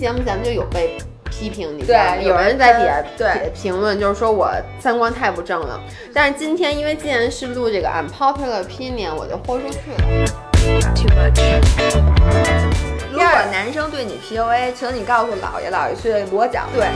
节目咱们就有被批评，你知对道吗？有人在底下对评论，就是说我三观太不正了。但是今天因为既然是录这个 unpopular opinion，我就豁出去了。too much. 如果男生对你 PUA，请你告诉姥爷，姥爷去裸讲。对。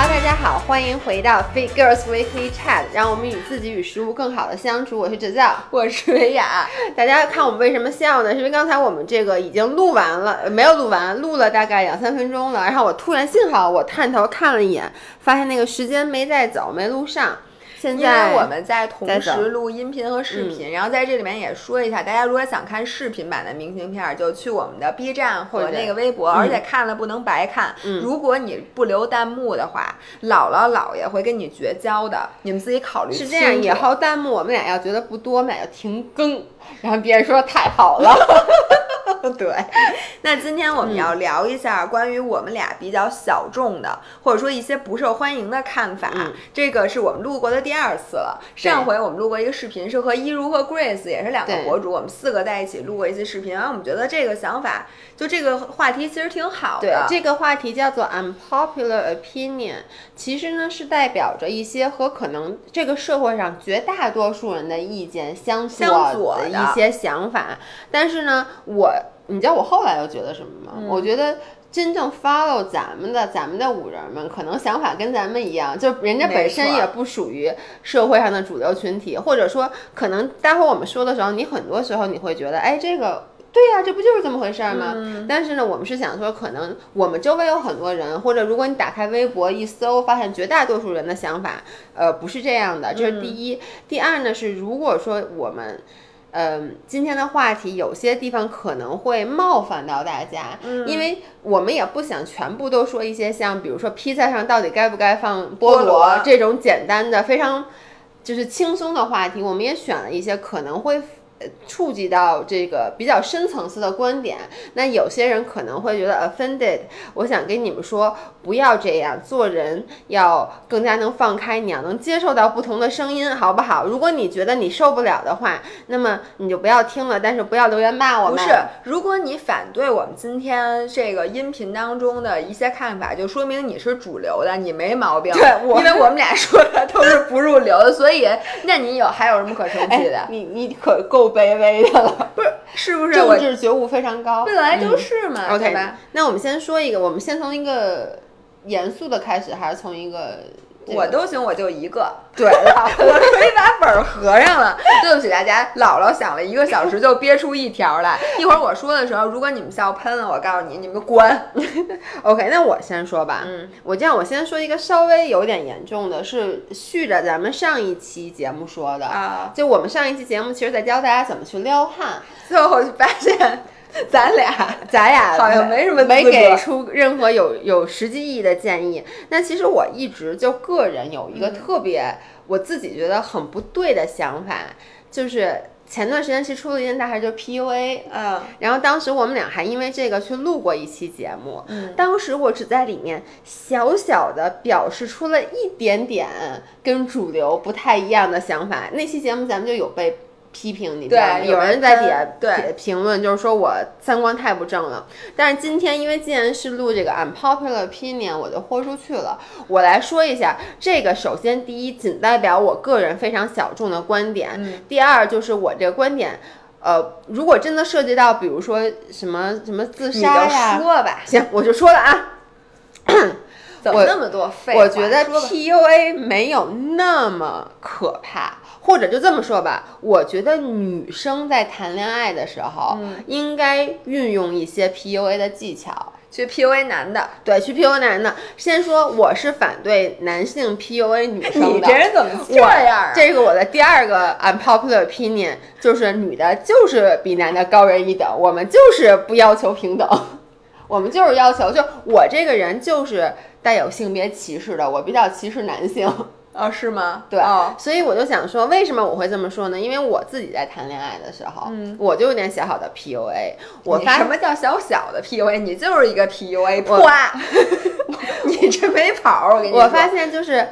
哈喽，大家好，欢迎回到 Fit Girls Weekly Chat，让我们与自己与食物更好的相处。我是哲教。我是维雅，大家看我们为什么笑呢？是因为刚才我们这个已经录完了，呃没有录完，录了大概两三分钟了。然后我突然幸好我探头看了一眼，发现那个时间没带走，没录上。现因在为我们在同时录音频和视频，然后在这里面也说一下，大家如果想看视频版的明信片儿，就去我们的 B 站或者那个微博，而且看了不能白看。嗯如果你不留弹幕的话，姥姥姥爷会跟你绝交的，你们自己考虑是这样，以后弹幕我们俩要觉得不多，我们俩就停更，然后别人说太好了。对，那今天我们要聊一下关于我们俩比较小众的，或者说一些不受欢迎的看法。嗯这个是我们录过的第二次了。上回我们录过一个视频，是和一如和 Grace 也是两个博主，我们四个在一起录过一次视频，然后我们觉得这个想法，就这个话题其实挺好的对的。，这个话题叫做 unpopular opinion，其实呢是代表着一些和可能这个社会上绝大多数人的意见相相左的的一些想法。但是呢，我你知道我后来又觉得什么吗？嗯我觉得。真正 follow 咱们的咱们的五人们，可能想法跟咱们一样，就人家本身也不属于社会上的主流群体，或者说，可能待会儿我们说的时候，你很多时候你会觉得，哎，这个对呀、这不就是这么回事儿吗？嗯但是呢，我们是想说，可能我们周围有很多人，或者如果你打开微博一搜，发现绝大多数人的想法，呃，不是这样的，这是第一。第二呢是，如果说我们。嗯，今天的话题有些地方可能会冒犯到大家，因为我们也不想全部都说一些像，比如说披萨上到底该不该放菠菠萝。这种简单的、非常就是轻松的话题，我们也选了一些可能会呃触及到这个比较深层次的观点。那有些人可能会觉得 offended，我想跟你们说，不要这样，做人要更加能放开，你要能接受到不同的声音，好不好？如果你觉得你受不了的话，那么你就不要听了，但是不要留言骂我们。不是，如果你反对我们今天这个音频当中的一些看法，就说明你是主流的，你没毛病。对我因为我们俩说的都是不入流的，所以那你有还有什么可生气的？哎，你你可够卑微的了，不是，是不是政治觉悟非常高。本来就是嘛，对 OK，吧？那我们先说一个，我们先从一个严肃的开始，还是从一个我都行，我就一个。对了。我可以把本儿合上了。对不起大家，姥姥想了一个小时就憋出一条来。一会儿我说的时候，如果你们笑喷了，我告诉你，你们关。OK，那我先说吧。嗯，我这样，我先说一个稍微有点严重的，是续着咱们上一期节目说的。啊，就我们上一期节目，其实在教大家怎么去撩汉，最后就发现 咱俩 咱俩好像没什么没给出任何有有实际意义的建议。那其实我一直就个人有一个特别、我自己觉得很不对的想法，就是前段时间其实出了一件大事，就是 PUA。嗯然后当时我们俩还因为这个去录过一期节目，嗯当时我只在里面小小的表示出了一点点跟主流不太一样的想法。那期节目咱们就有被批评，你知道吗？对有人在底下对评评论，就是说我三观太不正了。但是今天因为既然是录这个 unpopular opinion，我就豁出去了。我来说一下这个，首先第一，仅代表我个人非常小众的观点；嗯第二，就是我这个观点。呃，如果真的涉及到，比如说什么什么自杀呀，说吧，行，我就说了啊。我怎么那么多废话？我觉得 PUA 没有那么可怕，或者就这么说吧，我觉得女生在谈恋爱的时候，嗯应该运用一些 PUA 的技巧。去 PUA 男的，对，去 PUA 男的，先说我是反对男性 PUA 女生的。你这人怎么这样啊？这个我的第二个 unpopular opinion 就是女的就是比男的高人一等，我们就是不要求平等，我们就是要求，就我这个人就是带有性别歧视的，我比较歧视男性。哦，是吗？对，哦，所以我就想说，为什么我会这么说呢？因为我自己在谈恋爱的时候，嗯我就有点小小的 PUA。我发什么叫小小的 PUA？你就是一个 PUA，我啪！你这没跑儿，我跟你说。我发现就是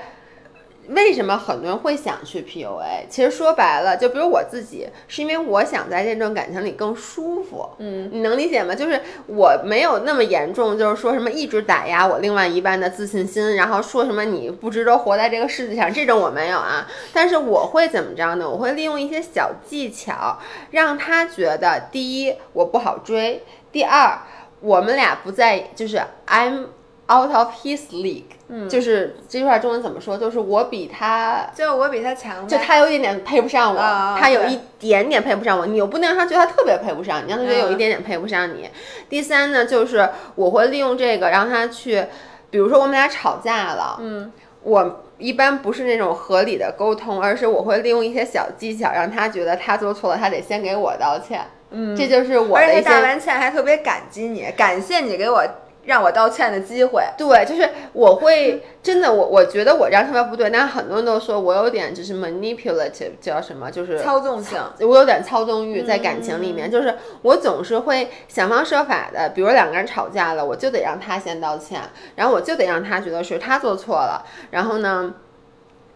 为什么很多人会想去 PUA？其实说白了，就比如我自己，是因为我想在这段感情里更舒服。嗯，你能理解吗？就是我没有那么严重，就是说什么一直打压我另外一半的自信心，然后说什么你不值得活在这个世界上，这种我没有啊。但是我会怎么着呢？我会利用一些小技巧，让他觉得第一我不好追，第二我们俩不在，就是 I'm out of his league。嗯，就是这句话中文怎么说？就是我比他，就我比他强，就他有一点点配不上我，啊他有一点点配不上我，你又不能让他觉得他特别配不上你，让他觉得有一嗯点点配不上你。第三呢，就是我会利用这个让他去，比如说我们俩吵架了，嗯，我一般不是那种合理的沟通，而是我会利用一些小技巧，让他觉得他做错了，他得先给我道歉。嗯，这就是我而的一些且道完歉还特别感激你，感谢你给我让我道歉的机会。对，就是我会真的，我我觉得我这样特别不对，但是很多人都说我有点就是 manipulative，叫什么？就是操纵性，我有点操纵欲在感情里面，就是我总是会想方设法的，比如两个人吵架了，我就得让他先道歉，然后我就得让他觉得是他做错了，然后呢。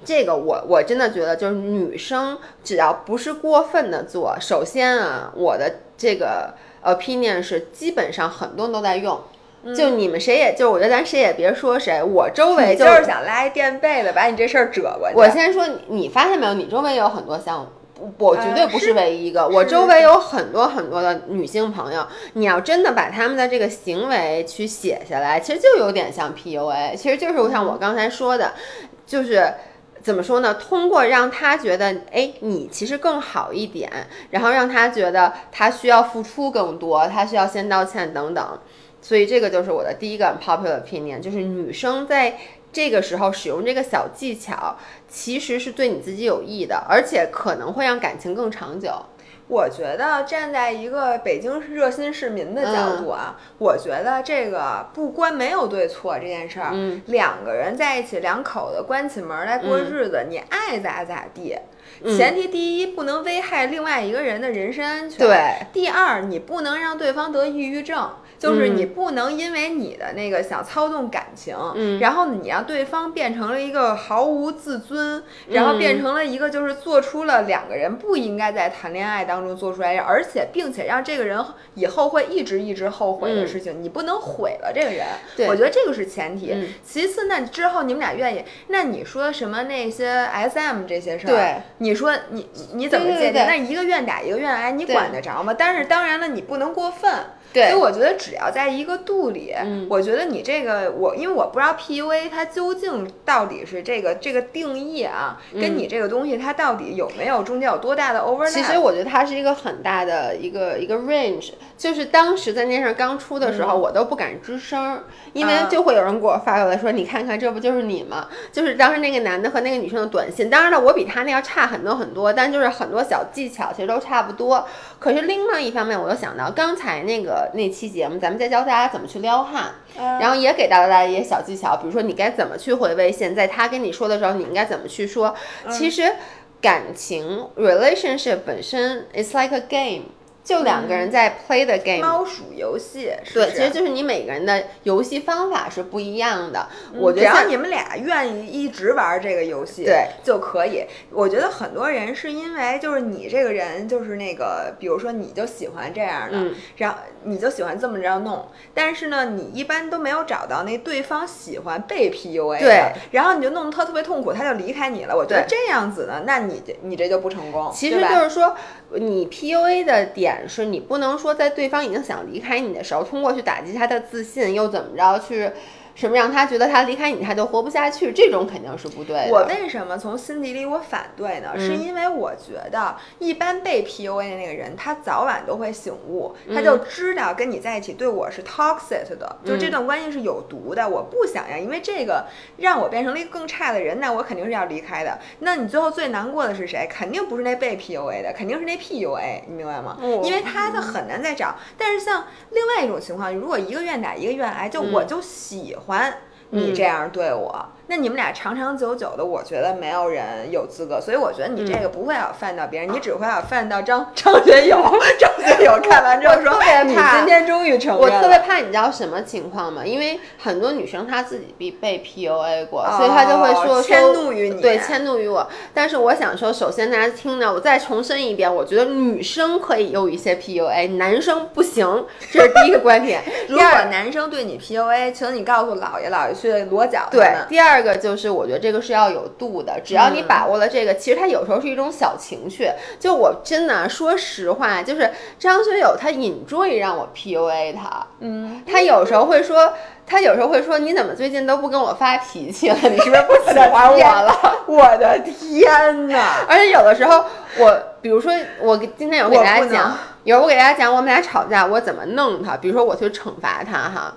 这个我我真的觉得，就是女生只要不是过分的做，首先啊，我的这个 opinion 是基本上很多人都在用，就你们谁也就我觉得咱谁也别说谁，我周围你就是想拉一垫背的，把你这事儿折过去。我先说你，发现没有？你周围有很多像我，我绝对不是是唯一一个。我周围有很多很多的女性朋友，你要真的把他们的这个行为去写下来，其实就有点像 PUA，其实就是像我刚才说的，就是。怎么说呢？通过让他觉得，哎，你其实更好一点，然后让他觉得他需要付出更多，他需要先道歉等等。所以这个就是我的第一个 popular opinion，就是女生在这个时候使用这个小技巧，其实是对你自己有益的，而且可能会让感情更长久。我觉得站在一个北京热心市民的角度啊，我觉得这个不关没有对错这件事儿，嗯两个人在一起，两口子关起门儿来过嗯日子，你爱咋咋地。前提第一，不能危害另外一个人的人身安全。对。第二，你不能让对方得抑郁症，就是嗯你不能因为你的那个想操纵感情，嗯然后你让对方变成了一个毫无自尊，然后嗯变成了一个就是做出了两个人不应该在谈恋爱当中做出来，而且并且让这个人以后会一直一直后悔的事情，你不能毁了这个人。我觉得这个是前提。嗯其次，那之后你们俩愿意，那你说什么那些 SM 这些事儿，对，你说你你你怎么界定？那一个愿打一个愿挨，你管得着吗？但是当然了，你不能过分。对所以我觉得只要在一个度里，嗯我觉得你这个我，因为我不知道 PUA 它究竟到底是这个这个定义啊，跟你这个东西它到底有没有中间有多大的 overlap？其实我觉得它是一个很大的一个一个 range，就是当时在那事儿刚出的时候，我都不敢吱声儿，因为啊就会有人给我发过来说：“你看看，这不就是你吗？”就是当时那个男的和那个女生的短信，当然了，我比他那要差很多很多，但就是很多小技巧其实都差不多。可是另外一方面，我又想到刚才那个那期节目，咱们再教大家怎么去撩汉，然后也给到了大家一些小技巧，比如说你该怎么去回微信，在他跟你说的时候，你应该怎么去说。其实感情 relationship 本身，it's like a game，就两个人在 play the game。猫鼠游戏是对，其实就是你每个人的游戏方法是不一样的。我嗯只要觉得像你们俩愿意一直玩这个游戏，对就可以。我觉得很多人是因为就是你这个人就是那个，比如说你就喜欢这样的，嗯然后你就喜欢这么着弄，但是呢，你一般都没有找到那对方喜欢被 PUA 的，对然后你就弄得他特别痛苦，他就离开你了。我觉得这样子呢，那你这你这就不成功，其实就是说，你 PUA 的点是你不能说在对方已经想离开你的时候，通过去打击他的自信，又怎么着去什么让他觉得他离开你他就活不下去，这种肯定是不对的。我为什么从心底里我反对呢？是因为我觉得一般被 PUA 的那个人，他早晚都会醒悟，他就知道跟你在一起对我是 toxic 的，就这段关系是有毒的，我不想要，因为这个让我变成了一个更差的人，那我肯定是要离开的。那你最后最难过的是谁？肯定不是那被 PUA 的，肯定是那 PUA，你明白吗？哦因为他他很难再找。但是像另外一种情况，如果一个愿打一个愿挨，就我就喜欢。你这样对我，那你们俩长长久久的，我觉得没有人有资格，所以我觉得你这个不会要犯到别人，你只会要犯到张张学友。张学友 看完之后说：“你今天终于承认。”我特别怕，你知道什么情况吗？因为很多女生她自己被被 PUA 过，所以她就会说迁怒于你，对，迁怒于我。但是我想说，首先大家听呢，我再重申一遍，我觉得女生可以有一些 PUA，男生不行，这是第一个观点。如果男生对你 PUA，请你告诉姥爷姥爷去 裸脚。对，第二个就是我觉得这个是要有度的，只要你把握了这个，其实它有时候是一种小情绪。就我真的说实话，就是张学友他引坠让我 PUA 他，嗯，他有时候会说，他有时候会说，你怎么最近都不跟我发脾气了？你是不是不喜欢我了？我的天哪！而且有的时候，我比如说我今天有给大家讲，有我给大家讲我们俩吵架我怎么弄他，比如说我去惩罚他哈。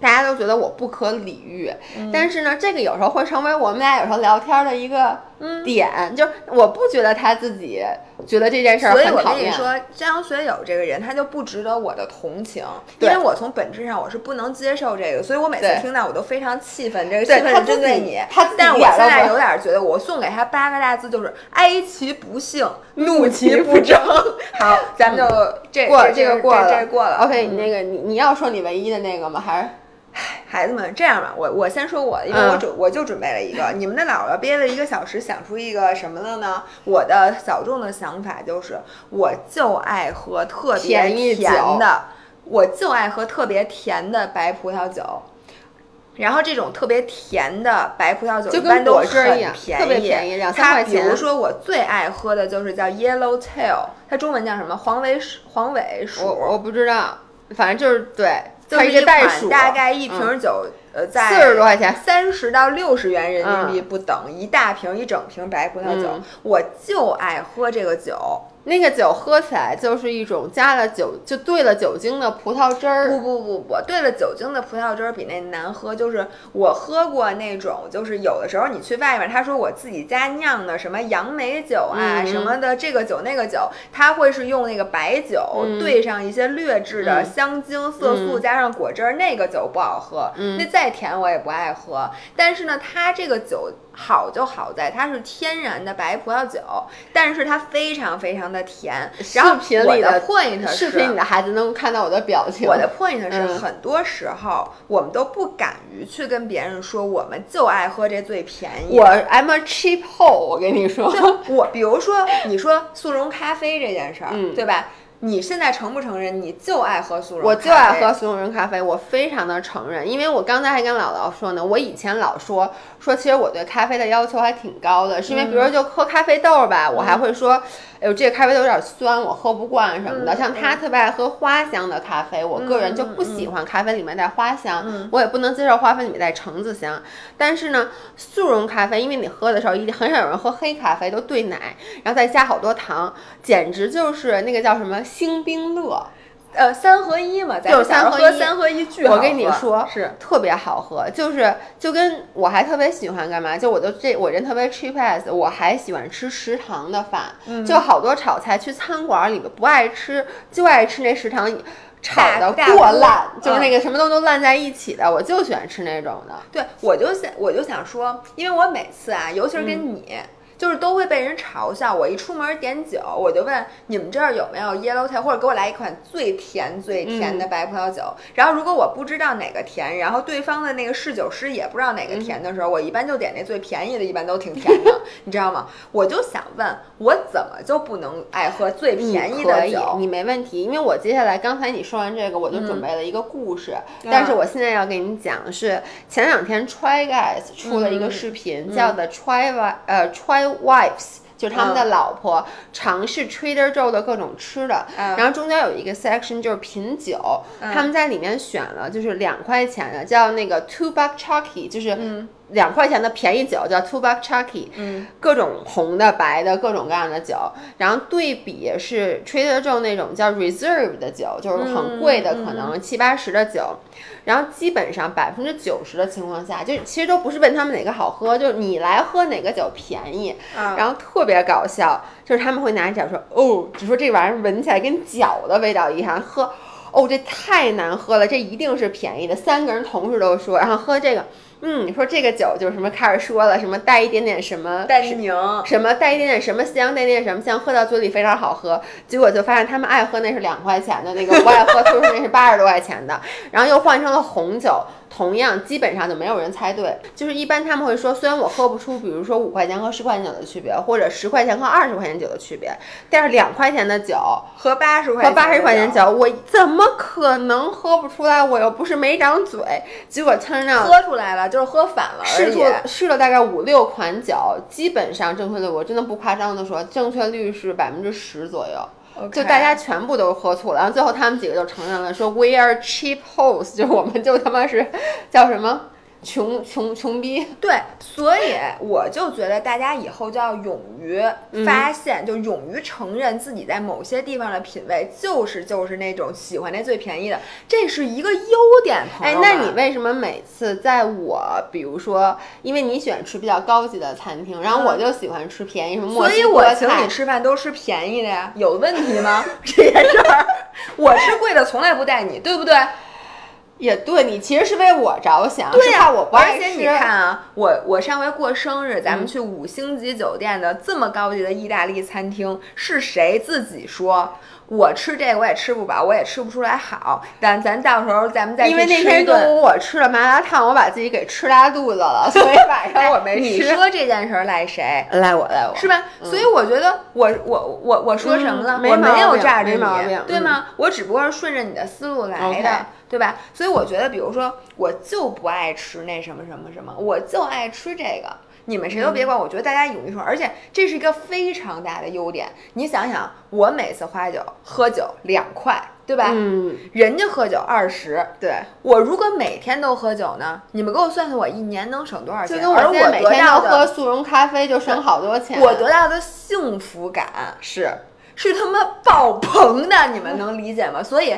大家都觉得我不可理喻，但是呢，这个有时候会成为我们俩有时候聊天的一个点，就我不觉得他自己觉得这件事儿很讨厌。所以我跟你说，张学友这个人他就不值得我的同情，因为我从本质上我是不能接受这个，所以我每次听到我都非常气愤。这个气愤是针对你，但我现在有点觉得，我送给他八个大字就是“哀其不幸，怒其不争”。好，咱们就这过这个过了，这过了。OK，你那个你你要说你唯一的那个吗？还是？孩子们，这样吧，我我先说我，因为我准我就准备了一个，你们的姥姥憋了一个小时，想出一个什么了呢？我的小众的想法就是，我就爱喝特别甜的，我就爱喝特别甜的白葡萄酒，然后这种特别甜的白葡萄酒一般都很便宜，特别便宜，两三块钱。比如说我最爱喝的就是叫 Yellow Tail，它中文叫什么？黄尾鼠？黄尾鼠？我我不知道，反正就是对。就是一袋鼠，大概一瓶酒，呃，在四十多块钱，三十到六十元人民币不等，一大瓶一整瓶白葡萄酒，我就爱喝这个酒。那个酒喝起来就是一种加了酒就兑了酒精的葡萄汁儿。不不不不，兑了酒精的葡萄汁儿比那难喝。就是我喝过那种，就是有的时候你去外面，他说我自己家酿的什么杨梅酒啊什么的，这个酒那个酒，他会是用那个白酒兑上一些劣质的香精、色素，加上果汁儿，那个酒不好喝。那再甜我也不爱喝。但是呢，它这个酒。好就好在它是天然的白葡萄酒，但是它非常非常的甜。然后我的 point 是，视频里的孩子能看到我的表情。我的 point 是，很多时候我们都不敢于去跟别人说，我们就爱喝这最便宜。我 I'm a cheap hole，我跟你说。我比如说，你说速溶咖啡这件事儿，对吧？你现在承不承认你就爱喝速溶？我就爱喝速溶咖啡，我非常的承认，因为我刚才还跟姥姥说呢，我以前老说说，其实我对咖啡的要求还挺高的，是因为比如说就喝咖啡豆吧，我还会说。哎呦，这个咖啡豆有点酸，我喝不惯什么的。像他特别爱喝花香的咖啡，我个人就不喜欢咖啡里面带花香，我也不能接受咖啡里面带橙子香。但是呢，速溶咖啡，因为你喝的时候一定很少有人喝黑咖啡，都兑奶，然后再加好多糖，简直就是那个叫什么星冰乐。呃，三合一嘛，咱就是三合一，三合一巨好我跟你说，是特别好喝，就是就跟我还特别喜欢干嘛？就我都这我人特别 cheap ass，我还喜欢吃食堂的饭，就好多炒菜去餐馆里面不爱吃，就爱吃那食堂炒的过烂，就是那个什么东西都烂在一起的，我就喜欢吃那种的。对，我就想我就想说，因为我每次啊，尤其是跟你。就是都会被人嘲笑。我一出门点酒，我就问你们这儿有没有 Yellow Tail，或者给我来一款最甜最甜的白葡萄酒。然后如果我不知道哪个甜，然后对方的那个侍酒师也不知道哪个甜的时候，我一般就点那最便宜的，一般都挺甜的，你知道吗？我就想问，我怎么就不能爱喝最便宜的酒？你没问题，因为我接下来刚才你说完这个，我就准备了一个故事。但是我现在要给你讲是前两天 Try Guys 出了一个视频，叫的 Try 呃 Try。Wives 就是他们的老婆尝试 Trader Joe 的各种吃的，然后中间有一个 section 就是品酒，他们在里面选了就是两块钱的叫那个 Two Buck Chucky，就是两块钱的便宜酒叫 Two Buck Chucky，各种红的白的各种各样的酒，然后对比是 Trader Joe 那种叫 Reserve 的酒，就是很贵的可能七八十的酒。然后基本上百分之九十的情况下，就其实都不是问他们哪个好喝，就是你来喝哪个酒便宜。然后特别搞笑，就是他们会拿脚说，哦，只说这玩意儿闻起来跟脚的味道一样，喝，哦，这太难喝了，这一定是便宜的。三个人同时都说，然后喝这个，嗯，你说这个酒就是什么开始说了，什么带一点点什么带宁，什么带一点点什么香，带一点点什么香，喝到嘴里非常好喝。结果就发现他们爱喝那是两块钱的那个，不爱喝就是那是八十多块钱的，然后又换成了红酒。同样，基本上就没有人猜对。就是一般他们会说，虽然我喝不出，比如说五块钱和十块钱酒的区别，或者十块钱和二十块钱酒的区别，但是两块钱的酒和八十块和八十块钱酒，我怎么可能喝不出来？我又不是没长嘴。结果 turn out 喝出来了，就是喝反了。试出试了大概五六款酒，基本上正确率，我真的不夸张的说，正确率是百分之十左右。就大家全部都喝醋了，然后最后他们几个就承认了，说 We are cheap hoes，就我们就他妈是叫什么？穷穷穷逼，对，所以我就觉得大家以后就要勇于发现，就勇于承认自己在某些地方的品味就是就是那种喜欢那最便宜的，这是一个优点。哎，那你为什么每次在我，比如说，因为你喜欢吃比较高级的餐厅，然后我就喜欢吃便宜什么所以我请你吃饭都吃便宜的呀，有问题吗？这件事儿，我吃贵的从来不带你，对不对？也对你其实是为我着想，对呀，我不爱吃。而且你看啊，我我上回过生日，咱们去五星级酒店的这么高级的意大利餐厅，是谁自己说我吃这个我也吃不饱，我也吃不出来好。但咱到时候咱们再因为那天中午我吃了麻辣烫，我把自己给吃拉肚子了，所以晚上我没吃。你说这件事儿赖谁？赖我，赖我，是吧？所以我觉得我我我我说什么了？我没有炸着你，对吗？我只不过是顺着你的思路来的。对吧？所以我觉得，比如说，我就不爱吃那什么什么什么，我就爱吃这个。你们谁都别管。我觉得大家勇于说，而且这是一个非常大的优点。你想想，我每次花酒喝酒两块，对吧？嗯。人家喝酒二十，对。我如果每天都喝酒呢？你们给我算算，我一年能省多少钱？就跟我现在每天要喝速溶咖啡，就省好多钱。我得到的幸福感是是他妈爆棚的，你们 能理解吗？所以。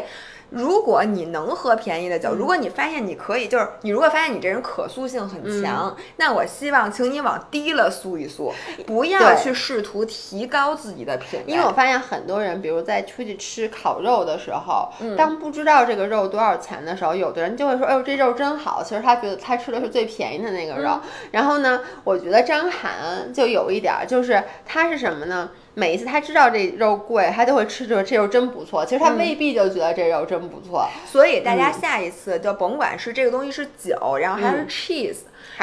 如果你能喝便宜的酒，如果你发现你可以，就是你如果发现你这人可塑性很强，那我希望请你往低了塑一塑，不要去试图提高自己的品味。因为我发现很多人，比如在出去吃烤肉的时候，当不知道这个肉多少钱的时候，有的人就会说：“哎呦，这肉真好。”其实他觉得他吃的是最便宜的那个肉。然后呢，我觉得张涵就有一点，就是他是什么呢？每一次他知道这肉贵，他就会吃着这肉真不错。其实他未必就觉得这肉真不错。所以大家下一次就甭管是这个东西是酒，然后还是 cheese。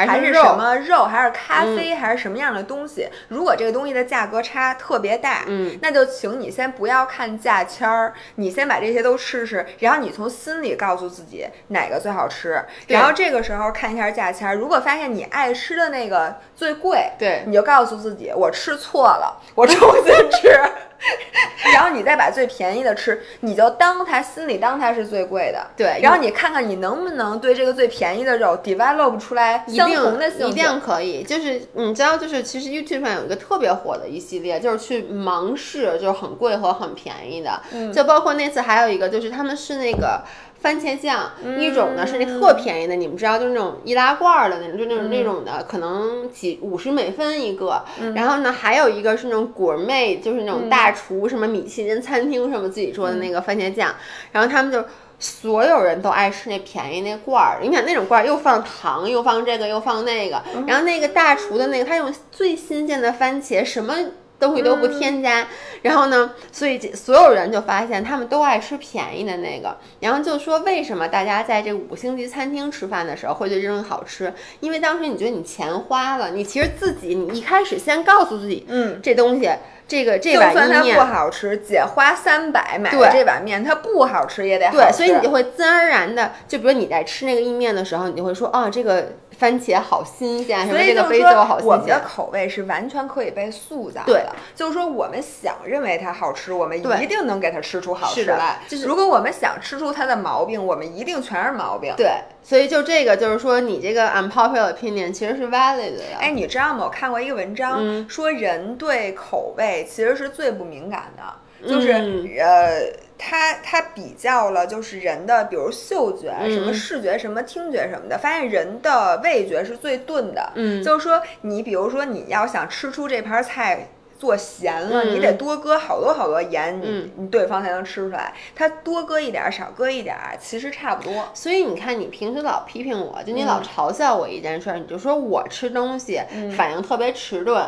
还是什么肉，还是咖啡，还是什么样的东西？如果这个东西的价格差特别大，嗯，那就请你先不要看价签儿，你先把这些都试试，然后你从心里告诉自己哪个最好吃，然后这个时候看一下价签儿。如果发现你爱吃的那个最贵，对，你就告诉自己我吃错了，我重新吃。然后你再把最便宜的吃，你就当它心里当它是最贵的，对。然后你看看你能不能对这个最便宜的肉 develop 出来相同的兴趣，一定可以。就是你知道，就是其实 YouTube 上有一个特别火的一系列，就是去盲试，就是很贵和很便宜的。嗯，就包括那次还有一个，就是他们是那个。番茄酱一种呢是那特便宜的，你们知道就是那种易拉罐的那种，就那种那种的，可能几五十美分一个。然后呢，还有一个是那种果妹，就是那种大厨什么米其林餐厅什么自己做的那个番茄酱。然后他们就所有人都爱吃那便宜那罐儿，你想那种罐儿又放糖又放这个又放那个，然后那个大厨的那个他用最新鲜的番茄什么。东西都不添加，然后呢，所以所有人就发现他们都爱吃便宜的那个，然后就说为什么大家在这五星级餐厅吃饭的时候会觉得这种好吃？因为当时你觉得你钱花了，你其实自己你一开始先告诉自己，嗯，这东西这个这碗面不好吃，姐花三百买的这碗面它不好吃也得好吃，对，所以你就会自然而然的，就比如你在吃那个意面的时候，你就会说啊这个。番茄好新鲜，所以就是说我们的口味是完全可以被塑造的。就是说我们想认为它好吃，我们一定能给它吃出好吃来。就是如果我们想吃出它的毛病，我们一定全是毛病。对，所以就这个就是说，你这个 unpopular opinion 其实是 valid 的。哎，你知道吗？我看过一个文章，说人对口味其实是最不敏感的，就是呃。他他比较了，就是人的，比如嗅觉、什么视觉、什么听觉什么的，发现人的味觉是最钝的。嗯，就是说，你比如说你要想吃出这盘菜做咸了，嗯你得多搁好多好多盐，你对方才能吃出来。他多搁一点儿，少搁一点儿，其实差不多。所以你看，你平时老批评我，就你老嘲笑我一件事儿，你就说我吃东西反应特别迟钝，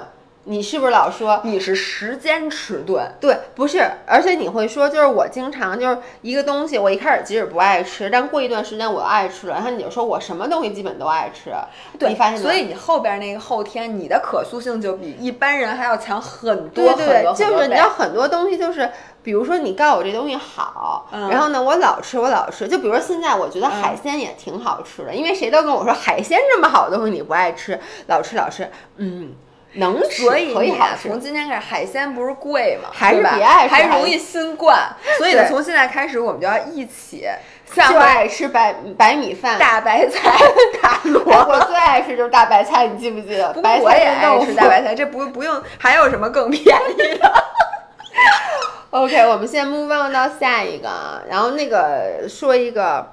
你是不是老说？你是时间迟钝，对，不是，而且你会说，就是我经常就是一个东西，我一开始即使不爱吃，但过一段时间我爱吃了，然后你就说我什么东西基本都爱吃，对，你发现所以你后边那个后天，你的可塑性就比一般人还要强很多对对对，很多就是你知道很多东西就是，比如说你告诉我这东西好，嗯。然后呢我老吃我老吃，就比如说现在我觉得海鲜也挺好吃的，因为谁都跟我说海鲜这么好的东西你不爱吃，老吃老吃，嗯，能吃所以你可以好吃。啊从今天开始，海鲜不是贵吗？还是别爱吃还容易新冠。所以呢，从现在开始，我们就要一起像就爱吃白白米饭，大白菜、大萝卜。我最爱吃就是大白菜，你记不记得？不过白我也爱吃大白菜，这不不用，还有什么更便宜的？OK，我们现在 move on 到下一个啊，然后那个说一个，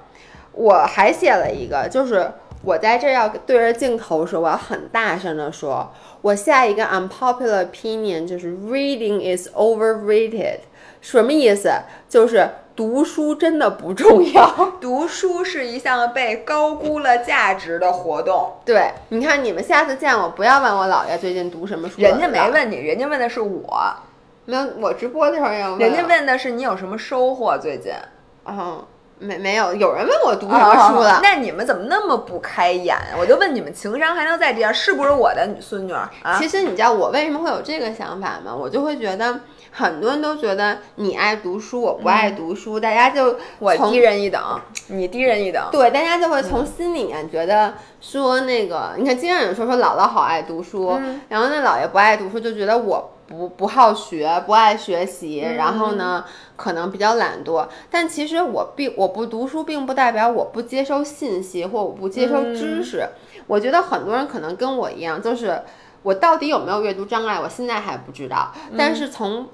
我还写了一个，就是我在这儿要对着镜头说，我要很大声的说，我下一个 unpopular opinion 就是 reading is overrated，什么意思？就是读书真的不重要。读书是一项被高估了价值的活动。对，你看你们下次见我，不要问我姥爷最近读什么书，人家没问你，人家问的是我，没有，我直播的时候也有问，人家问的是你有什么收获最近。哦，没没有，有人问我读什么书了。那你们怎么那么不开眼？我就问你们，情商还能再低点？是不是我的女孙女儿啊？其实你知道我为什么会有这个想法吗？我就会觉得很多人都觉得你爱读书，我不爱读书，大家就我低人一等，你低人一等。对，大家就会从心里面觉得说那个，你看经常有人说说姥姥好爱读书，然后那姥爷不爱读书，就觉得我不不好学，不爱学习，然后呢可能比较懒惰。但其实我并我不读书，并不代表我不接收信息或我不接收知识。我觉得很多人可能跟我一样，就是我到底有没有阅读障碍，我现在还不知道。但是从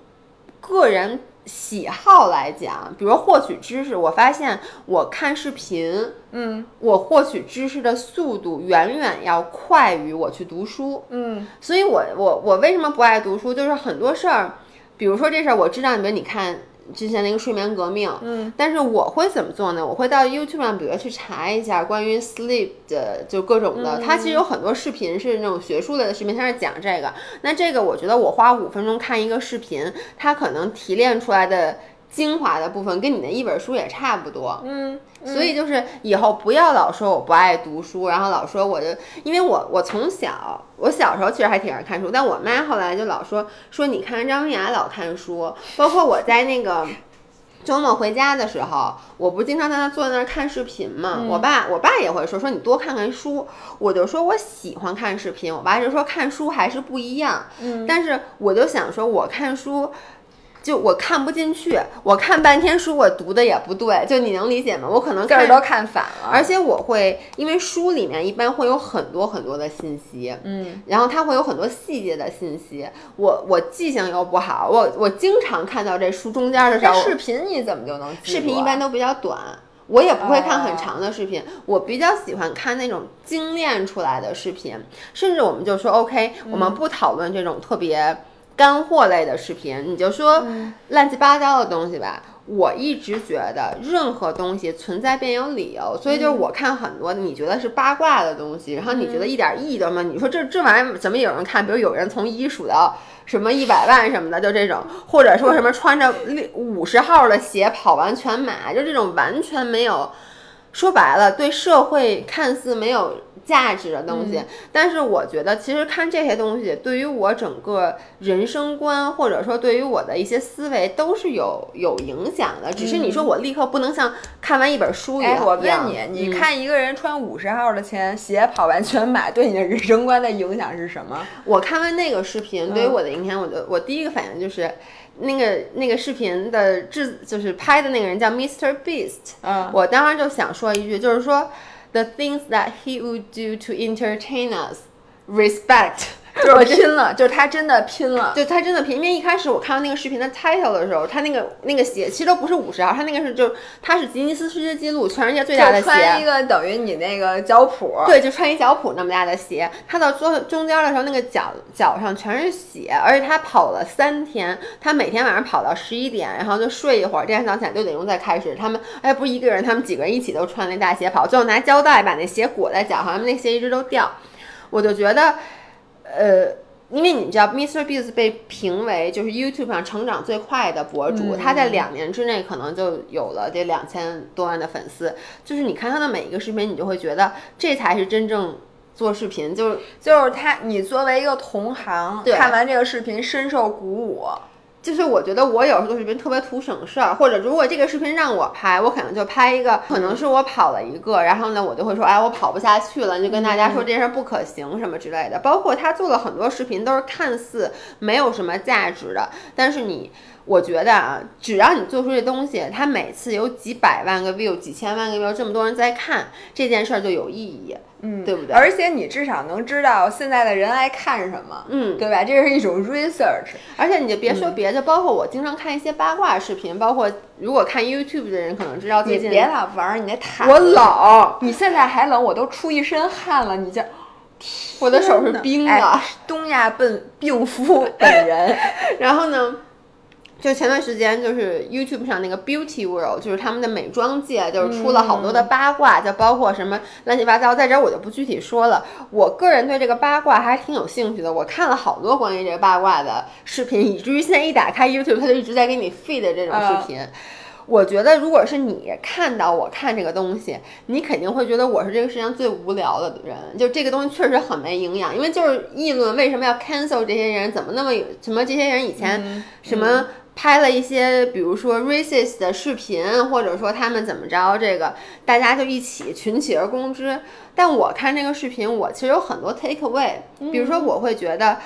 个人喜好来讲，比如获取知识，我发现我看视频，嗯我获取知识的速度远远要快于我去读书。嗯所以我我我为什么不爱读书？就是很多事儿，比如说这事儿，我知道，你们你看之前那个睡眠革命，嗯，但是我会怎么做呢？我会到 YouTube 上，比如去查一下关于 sleep 的，就各种的，它其实有很多视频是那种学术类的视频，它是讲这个。那这个我觉得我花五分钟看一个视频，它可能提炼出来的精华的部分跟你那一本书也差不多。嗯，所以就是以后不要老说我不爱读书，然后老说我就，因为我我从小我小时候其实还挺爱看书，但我妈后来就老说说你看张文雅老看书，包括我在那个。周末回家的时候，我不经常在那坐在那儿看视频嘛。我爸，我爸也会说说你多看看书。我就说我喜欢看视频，我爸就说看书还是不一样。嗯，但是我就想说，我看书。就我看不进去，我看半天书，我读的也不对，就你能理解吗？我可能字儿都看反了。而且我会，因为书里面一般会有很多很多的信息，嗯，然后它会有很多细节的信息。我我记性又不好，我我经常看到这书中间的时候，那视频你怎么就能啊？视频一般都比较短，我也不会看很长的视频，我比较喜欢看那种精炼出来的视频。甚至我们就说，OK，、我们不讨论这种特别干货类的视频，你就说乱七八糟的东西吧。我一直觉得任何东西存在便有理由，所以就是我看很多你觉得是八卦的东西，然后你觉得一点意义都没有，你说这这玩意儿怎么有人看？比如有人从一数到什么一百万什么的，就这种，或者说什么穿着六五十号的鞋跑完全马，就这种完全没有，说白了对社会看似没有价值的东西。但是我觉得其实看这些东西对于我整个人生观，或者说对于我的一些思维都是有有影响的。只是你说我立刻不能像看完一本书一哎，样。我问你，你嗯看一个人穿五十号的钱鞋跑完全马，对你的人生观的影响是什么？我看完那个视频，对于嗯我的影响，我就我第一个反应就是，那个那个视频的制就是拍的那个人叫 Mr. Beast，嗯我当时就想说一句，就是说，the things that he would do to entertain us, respect 就是拼了，就是他真的拼了，就他真的拼。因为一开始我看到那个视频的 title 的时候，他那个那个鞋其实都不是五十号，他那个是就他是吉尼斯世界纪录，全世界最大的鞋，穿一个等于你那个脚蹼，对，就穿一脚蹼那么大的鞋。他到中中间的时候，那个脚脚上全是血，而且他跑了三天，他每天晚上跑到十一点，然后就睡一会儿，第二天早上起来六点钟再开始。他们哎，不是一个人，他们几个人一起都穿那大鞋跑，最后拿胶带把那鞋裹在脚上，他们那鞋一直都掉。我就觉得，呃，因为你知道，Mr. Beast 被评为就是 YouTube 上成长最快的博主，他在两年之内可能就有了这两千多万的粉丝。就是你看他的每一个视频，你就会觉得这才是真正做视频，就是就是他，你作为一个同行，看完这个视频深受鼓舞。就是我觉得我有时候做视频特别图省事儿，或者如果这个视频让我拍，我可能就拍一个，可能是我跑了一个，然后呢，我就会说，哎，我跑不下去了，就跟大家说这件事不可行什么之类的。包括他做了很多视频，都是看似没有什么价值的，但是你。我觉得啊，只要你做出这东西，它每次有几百万个 view、几千万个 view，这么多人在看，这件事儿就有意义，嗯，对不对？而且你至少能知道现在的人爱看什么，嗯，对吧？这是一种 research。而且你就别说别的，包括我经常看一些八卦视频，包括如果看 YouTube 的人可能知道最近。别老玩你那塔。我冷，你现在还冷，我都出一身汗了，你这，我的手是冰的。东亚笨病夫本人，然后呢？就前段时间，就是 YouTube 上那个 Beauty World，就是他们的美妆界，就是出了好多的八卦，就包括什么乱七八糟，在这儿我就不具体说了。我个人对这个八卦还挺有兴趣的，我看了好多关于这个八卦的视频，以至于现在一打开 YouTube，它就一直在给你 feed 这种视频。我觉得，如果是你看到我看这个东西，你肯定会觉得我是这个世界上最无聊的人。就这个东西确实很没营养，因为就是议论为什么要 cancel 这些人，怎么那么有什么这些人以前什么。拍了一些，比如说 racist 的视频，或者说他们怎么着，这个大家就一起群起而攻之。但我看这个视频，我其实有很多 take away。比如说，我会觉得，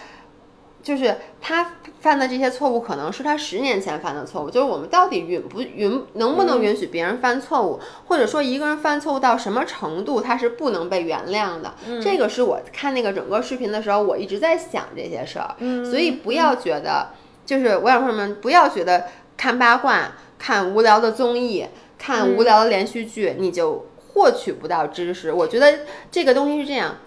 就是他犯的这些错误，可能是他十年前犯的错误。就是我们到底允不允，能不能允许别人犯错误，或者说一个人犯错误到什么程度，他是不能被原谅的。这个是我看那个整个视频的时候，我一直在想这些事儿。所以不要觉得。就是我想说什么，不要觉得看八卦、看无聊的综艺、看无聊的连续剧，你就获取不到知识。我觉得这个东西是这样，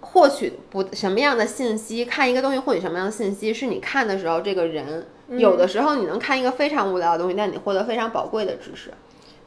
获取不什么样的信息，看一个东西获取什么样的信息，是你看的时候这个人。有的时候你能看一个非常无聊的东西，但你获得非常宝贵的知识。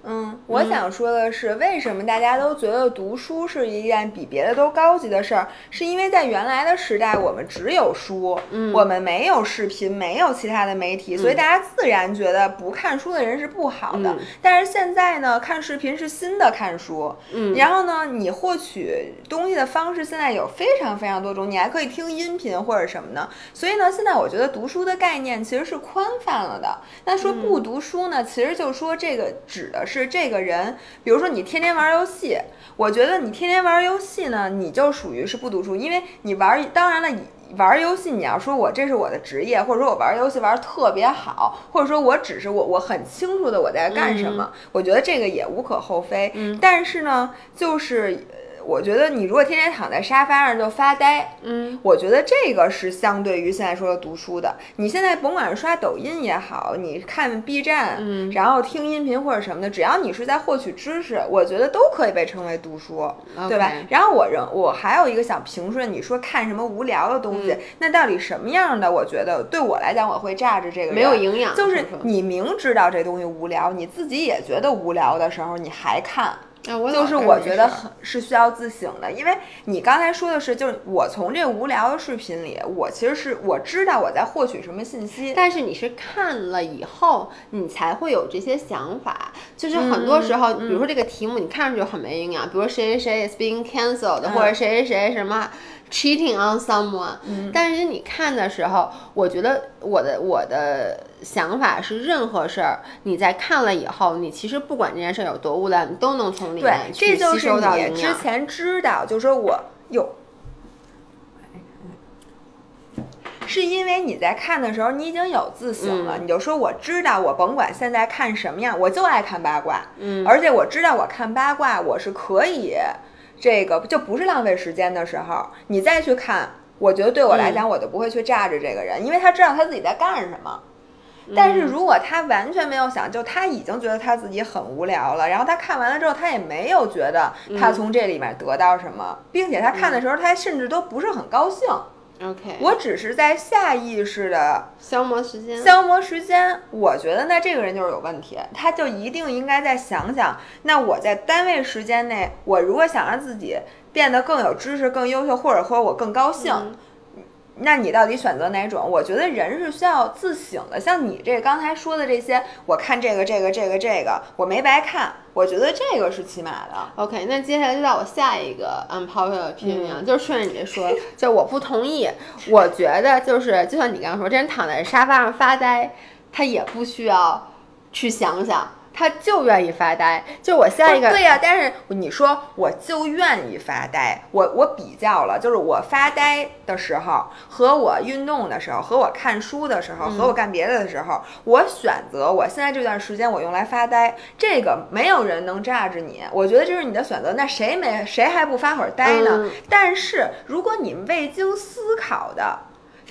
嗯，我想说的是，为什么大家都觉得读书是一件比别的都高级的事儿？是因为在原来的时代，我们只有书，嗯，我们没有视频，没有其他的媒体，所以大家自然觉得不看书的人是不好的。但是现在呢，看视频是新的看书，嗯，然后呢，你获取东西的方式现在有非常非常多种，你还可以听音频或者什么呢？所以呢，现在我觉得读书的概念其实是宽泛了的。那说不读书呢，其实就说这个指的是。是这个人，比如说你天天玩游戏，我觉得你天天玩游戏呢，你就属于是不读书，因为你玩，当然了，玩游戏你要说我这是我的职业，或者说我玩游戏玩特别好，或者说我只是我我很清楚的我在干什么，我觉得这个也无可厚非。但是呢，就是。我觉得你如果天天躺在沙发上就发呆，嗯，我觉得这个是相对于现在说的读书的。你现在甭管是刷抖音也好，你看 B 站，嗯，然后听音频或者什么的，只要你是在获取知识，我觉得都可以被称为读书，对吧？然后我仍我还有一个想评论，你说看什么无聊的东西，那到底什么样的？我觉得对我来讲，我会炸着这个没有营养，就是你明知道这东西无聊，你自己也觉得无聊的时候，你还看。就是我觉得很是需要自省的，因为你刚才说的是，就是我从这无聊的视频里，我其实是我知道我在获取什么信息，但是你是看了以后，你才会有这些想法。就是很多时候，比如说这个题目，你看上去很没营养，比如谁谁谁 is being cancelled，或者谁谁谁什么。Cheating on someone，但是你看的时候，我觉得我的我的想法是，任何事儿你在看了以后，你其实不管这件事儿有多无聊，你都能从里面去吸收到营养。之前知道，就说我有，是因为你在看的时候，你已经有自省了，你就说我知道，我甭管现在看什么样，我就爱看八卦，嗯，而且我知道我看八卦，我是可以。这个就不是浪费时间的时候，你再去看我觉得对我嗯来讲，我就不会去炸着这个人，因为他知道他自己在干什么。但嗯是如果他完全没有想，就他已经觉得他自己很无聊了，然后他看完了之后，他也没有觉得他从这里面得到什么，并且他看的时候，他甚至都不是很高兴。OK，我只是在下意识的消磨时间。消磨时间，我觉得那这个人就是有问题，他就一定应该再想想，那我在单位时间内，我如果想让自己变得更有知识、更优秀，或者说我更高兴，嗯那你到底选择哪种？我觉得人是需要自省的。像你这刚才说的这些，我看这个、这个、这个、这个，我没白看，我觉得这个是起码的。OK，那接下来就到我下一个 unpopular opinion，、嗯就是顺着你这说，就我不同意。我觉得就是，就像你刚刚说，这人躺在沙发上发呆，他也不需要去想想，他就愿意发呆。就我下一个，对呀、但是你说我就愿意发呆，我我比较了，就是我发呆的时候和我运动的时候，和我看书的时候，和我干别的的时候，我选择我现在这段时间我用来发呆，这个没有人能榨着你，我觉得这是你的选择，那谁没谁还不发会儿呆呢？嗯但是如果你未经思考的。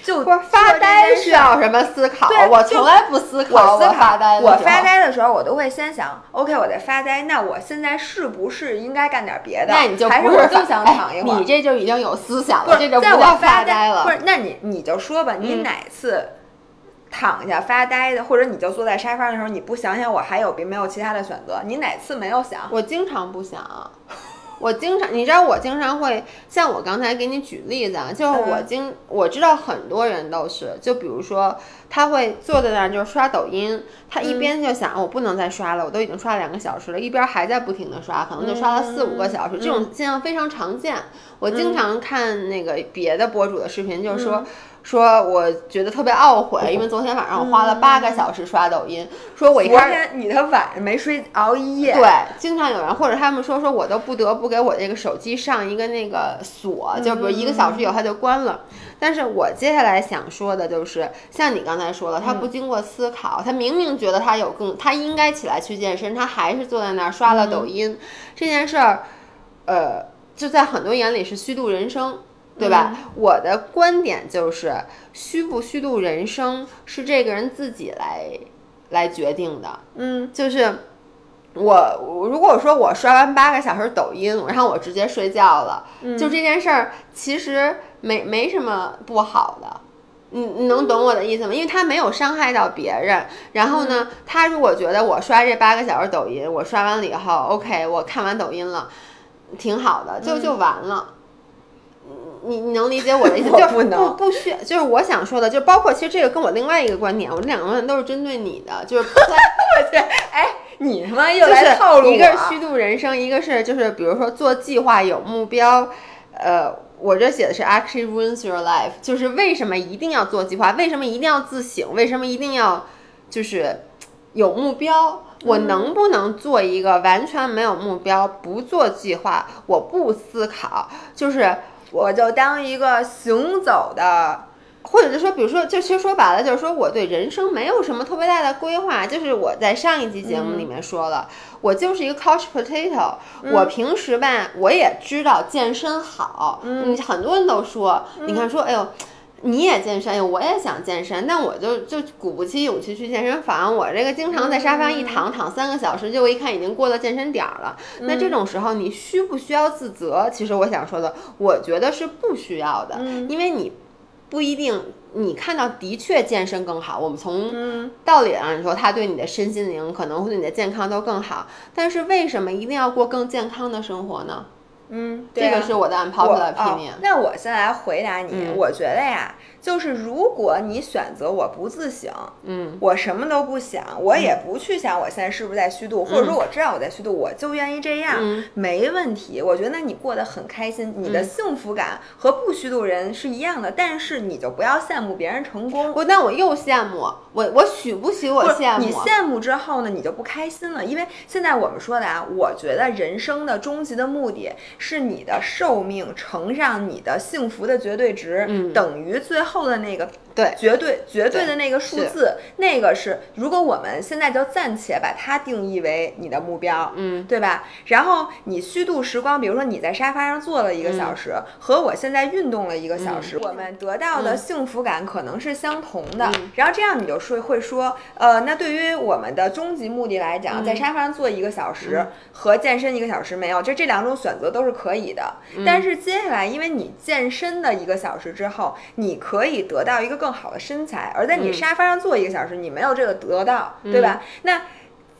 就不是发呆需要什么思考？对我从来不思考。我发呆的时候，我发呆的时候，我都会先想，OK，我在发呆，那我现在是不是应该干点别的？那你就还不是我就想哎躺一会儿？你这就已经有思想了，这就不发呆了。不是，那你你就说吧，你嗯哪次躺下发呆的，或者你就坐在沙发的时候，你不想想我还有别没有其他的选择？你哪次没有想？我经常不想，我经常，你知道，我经常会像我刚才给你举例子啊，就是我嗯经、我知道很多人都是，就比如说他会坐在那儿就是刷抖音，他一边就想、我不能再刷了，我都已经刷了两个小时了，一边还在不停的刷，可能就刷了四五个小时，这种现象非常常见。我经常看那个别的博主的视频，就是说。说我觉得特别懊悔，因为昨天晚上我花了八个小时刷抖音。说我一昨开始天你的晚上没睡熬一夜，对，经常有人或者他们说说我都不得不给我这个手机上一个那个锁，就比如一个小时以后它就关了。但是我接下来想说的就是，像你刚才说的，他不经过思考，他明明觉得他有更，他应该起来去健身，他还是坐在那儿刷了抖音，这件事儿，呃，就在很多眼里是虚度人生。对吧？我的观点就是，虚不虚度人生是这个人自己来来决定的。嗯，就是我我如果说我刷完八个小时抖音，然后我直接睡觉了，就这件事儿其实没没什么不好的。你你能懂我的意思吗？因为他没有伤害到别人。然后呢，他如果觉得我刷这八个小时抖音，我刷完了以后，OK，我看完抖音了，挺好的，就就完了。你你能理解我的意思？我就不能不不需，就是我想说的，就包括其实这个跟我另外一个观点，我这两个观点都是针对你的，就是 我去，哎，你他妈又是来套路我，一个是虚度人生，一个是就是比如说做计划有目标，呃，我这写的是 actually ruins your life，就是为什么一定要做计划，为什么一定要自省，为什么一定要就是有目标。我能不能做一个完全没有目标、不做计划、我不思考，就是我就当一个行走的，或者是说，比如说，就其实说白了，就是说我对人生没有什么特别大的规划。就是我在上一集节目里面说了，我就是一个 couch potato、我平时吧，我也知道健身好，嗯，很多人都说，你看说，哎呦。你也健身，我也想健身，但我就就鼓不起勇气去健身房。我这个经常在沙发一躺躺三个小时，结果一看已经过了健身点儿了。那这种时候，你需不需要自责？其实我想说的，我觉得是不需要的，因为你不一定，你看到的确健身更好。我们从道理上说，它对你的身心灵可能会对你的健康都更好。但是为什么一定要过更健康的生活呢？嗯，这个是我的我 unpopular 哦 opinion。那我先来回答你，嗯我觉得呀，就是如果你选择我不自省，嗯，我什么都不想，我也不去想我现在是不是在虚度，或者说我知道我在虚度，我就愿意这样，嗯没问题。我觉得你过得很开心，你的幸福感和不虚度人是一样的，但是你就不要羡慕别人成功。我那我又羡慕我，我许不许我羡慕？你羡慕之后呢，你就不开心了，因为现在我们说的啊，我觉得人生的终极的目的是你的寿命乘上你的幸福的绝对值，嗯。等于最后的那个对，绝对绝对对的那个数字，那个是如果我们现在就暂且把它定义为你的目标，嗯，对吧？然后你虚度时光，比如说你在沙发上坐了一个小时，和我现在运动了一个小时，我们得到的幸福感可能是相同的。嗯。然后这样你就说会说，呃，那对于我们的终极目的来讲，在沙发上坐一个小时、和健身一个小时没有，就这两种选择都是可以的。但是接下来，因为你健身的一个小时之后，你可以得到一个更好的身材，而在你沙发上坐一个小时，你没有这个得到，对吧？那。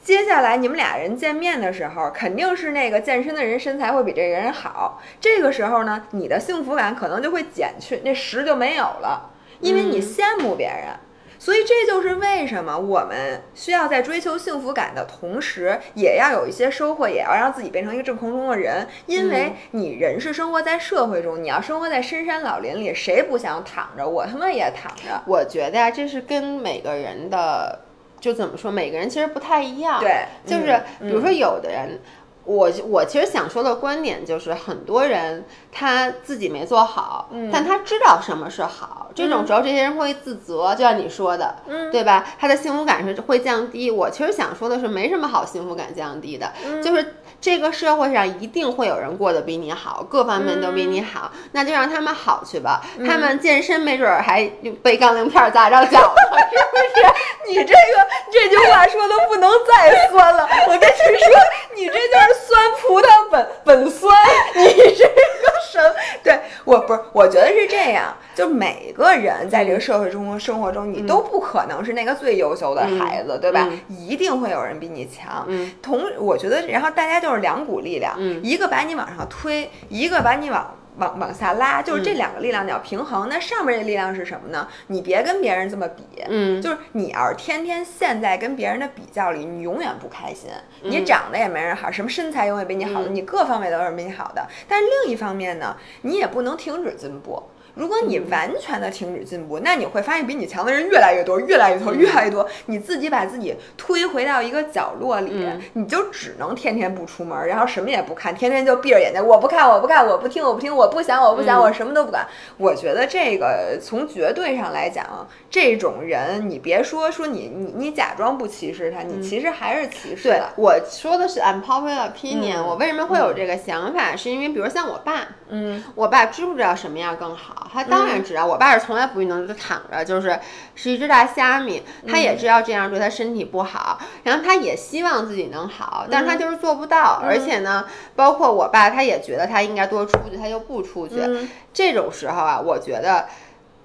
接下来你们俩人见面的时候，肯定是那个健身的人身材会比这个人好。这个时候呢，你的幸福感可能就会减去，那十就没有了，因为你羡慕别人。所以这就是为什么我们需要在追求幸福感的同时，也要有一些收获，也要让自己变成一个正空中的人。因为你人是生活在社会中，你要生活在深山老林里，谁不想躺着？我他妈也躺着。我觉得呀，这是跟每个人的，就怎么说，每个人其实不太一样。对就是嗯比如说有的人。我我其实想说的观点就是，很多人他自己没做好，嗯但他知道什么是好。这种时候，这些人会自责，就像你说的，嗯对吧？他的幸福感是会降低。我其实想说的是，没什么好幸福感降低的，嗯就是这个社会上一定会有人过得比你好，各方面都比嗯你好，那就让他们好去吧。他们健身没准儿还被杠铃片儿砸着脚了，是不是？你这个这句话说的不能再酸了，我跟你说，你这就是酸葡萄本本酸，你这个什么？对我不是，我觉得是这样，就每个人在这个社会中生活中，你都不可能是那个最优秀的孩子，对吧？嗯一定会有人比你强。嗯同我觉得，然后大家就是两股力量，嗯一个把你往上推，一个把你往。往往下拉，就是嗯这两个力量你要平衡。那上面这力量是什么呢？你别跟别人这么比，嗯就是你要是天天陷在跟别人的比较里，你永远不开心。你嗯长得也没人好，什么身材永远比你好的，你各方面都是比你好的。但是另一方面呢，你也不能停止进步。如果你嗯完全的停止进步，那你会发现比你强的人越来越多，越来越多，越来越多。你自己把自己推回到一个角落里，嗯你就只能天天不出门，然后什么也不看，天天就闭着眼睛，我不看，我不看，我不听，我不听，我不想，我不想，嗯我什么都不管。我觉得这个从绝对上来讲，这种人，你别说说你你你假装不歧视他，你其实还是歧视对了。，我说的是 unpopular opinion、嗯我为什么会有这个想法？是因为比如像我爸，嗯我爸知不知道什么样更好？他当然知道。我爸是从来不运动，就躺着，就是是一只大虾米。他也知道这样对他身体不好，然后他也希望自己能好，但是他就是做不到。而且呢，包括我爸，他也觉得他应该多出去，他就不出去。嗯这种时候啊，我觉得。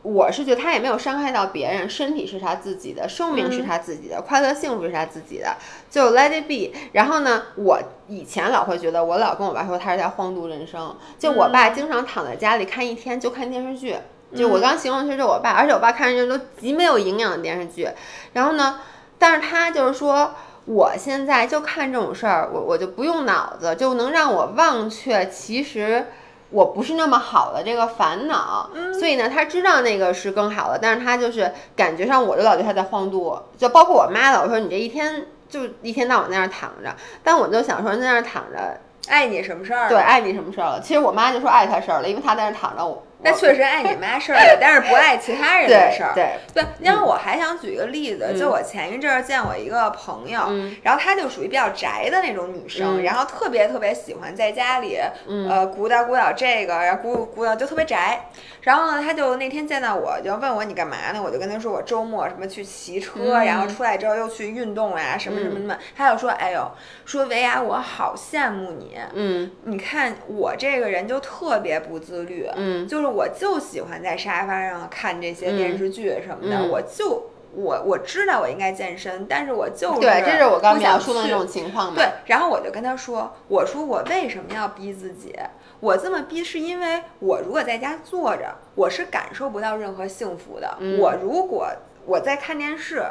我是觉得他也没有伤害到别人，身体是他自己的，寿命是他自己的，快乐幸福是他自己的，就 let it be。然后呢，我以前老会觉得，我老跟我爸说他是在荒度人生，就我爸经常躺在家里看一天就看电视剧，就我刚形容其实我爸，而且我爸看的都极没有营养的电视剧。然后呢，但是他就是说。我现在就看这种事儿，我我就不用脑子，就能让我忘却其实我不是那么好的这个烦恼。所以呢，他知道那个是更好的，但是他就是感觉上，我就老觉得他在晃度，就包括我妈老说你这一天就一天到晚在那儿躺着，但我就想说在那儿躺着，爱你什么事儿？对，，爱你什么事儿了？其实我妈就说爱他事儿了，因为他在那儿躺着，我那确实碍你妈事儿了，但是不碍其他人的事儿。对，对，然后我还想举一个例子，嗯就我前一阵儿见我一个朋友，嗯然后她就属于比较宅的那种女生，嗯然后特别特别喜欢在家里，嗯呃，鼓捣鼓捣这个，然后鼓鼓捣就特别宅。然后呢，她就那天见到我，就问我你干嘛呢？我就跟她说我周末什么去骑车，嗯然后出来之后又去运动呀、什么什么什么。她就说，哎呦，说维娅，我好羡慕你。嗯你看我这个人就特别不自律，嗯就是我就喜欢在沙发上看这些电视剧什么的，嗯我就我我知道我应该健身，但是我就是对，这是我刚不想描述的那去种情况嘛。对，然后我就跟他说，我说我为什么要逼自己？我这么逼是因为我如果在家坐着，我是感受不到任何幸福的。嗯我如果我在看电视，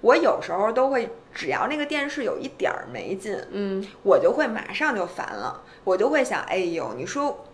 我有时候都会，只要那个电视有一点儿没劲，嗯我就会马上就烦了，我就会想，哎呦，你说